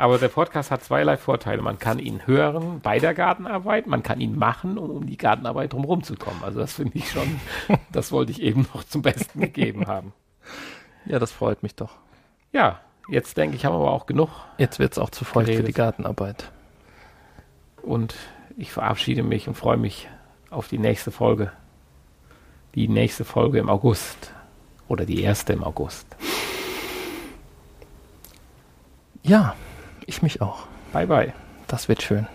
S2: Aber, der Podcast hat zweierlei Vorteile. Man kann ihn hören bei der Gartenarbeit, man kann ihn machen, um um die Gartenarbeit drumherum zu kommen. Also das finde ich schon, das wollte ich eben noch zum Besten gegeben haben.
S1: Ja, das freut mich doch.
S2: Ja, jetzt denke ich, haben wir aber auch genug
S1: Jetzt wird's auch zu feucht für die Gartenarbeit.
S2: und ich verabschiede mich und freue mich auf die nächste Folge. Die nächste Folge im August. Oder die erste im August.
S1: Ja, ich mich auch.
S2: Bye bye.
S1: Das wird schön.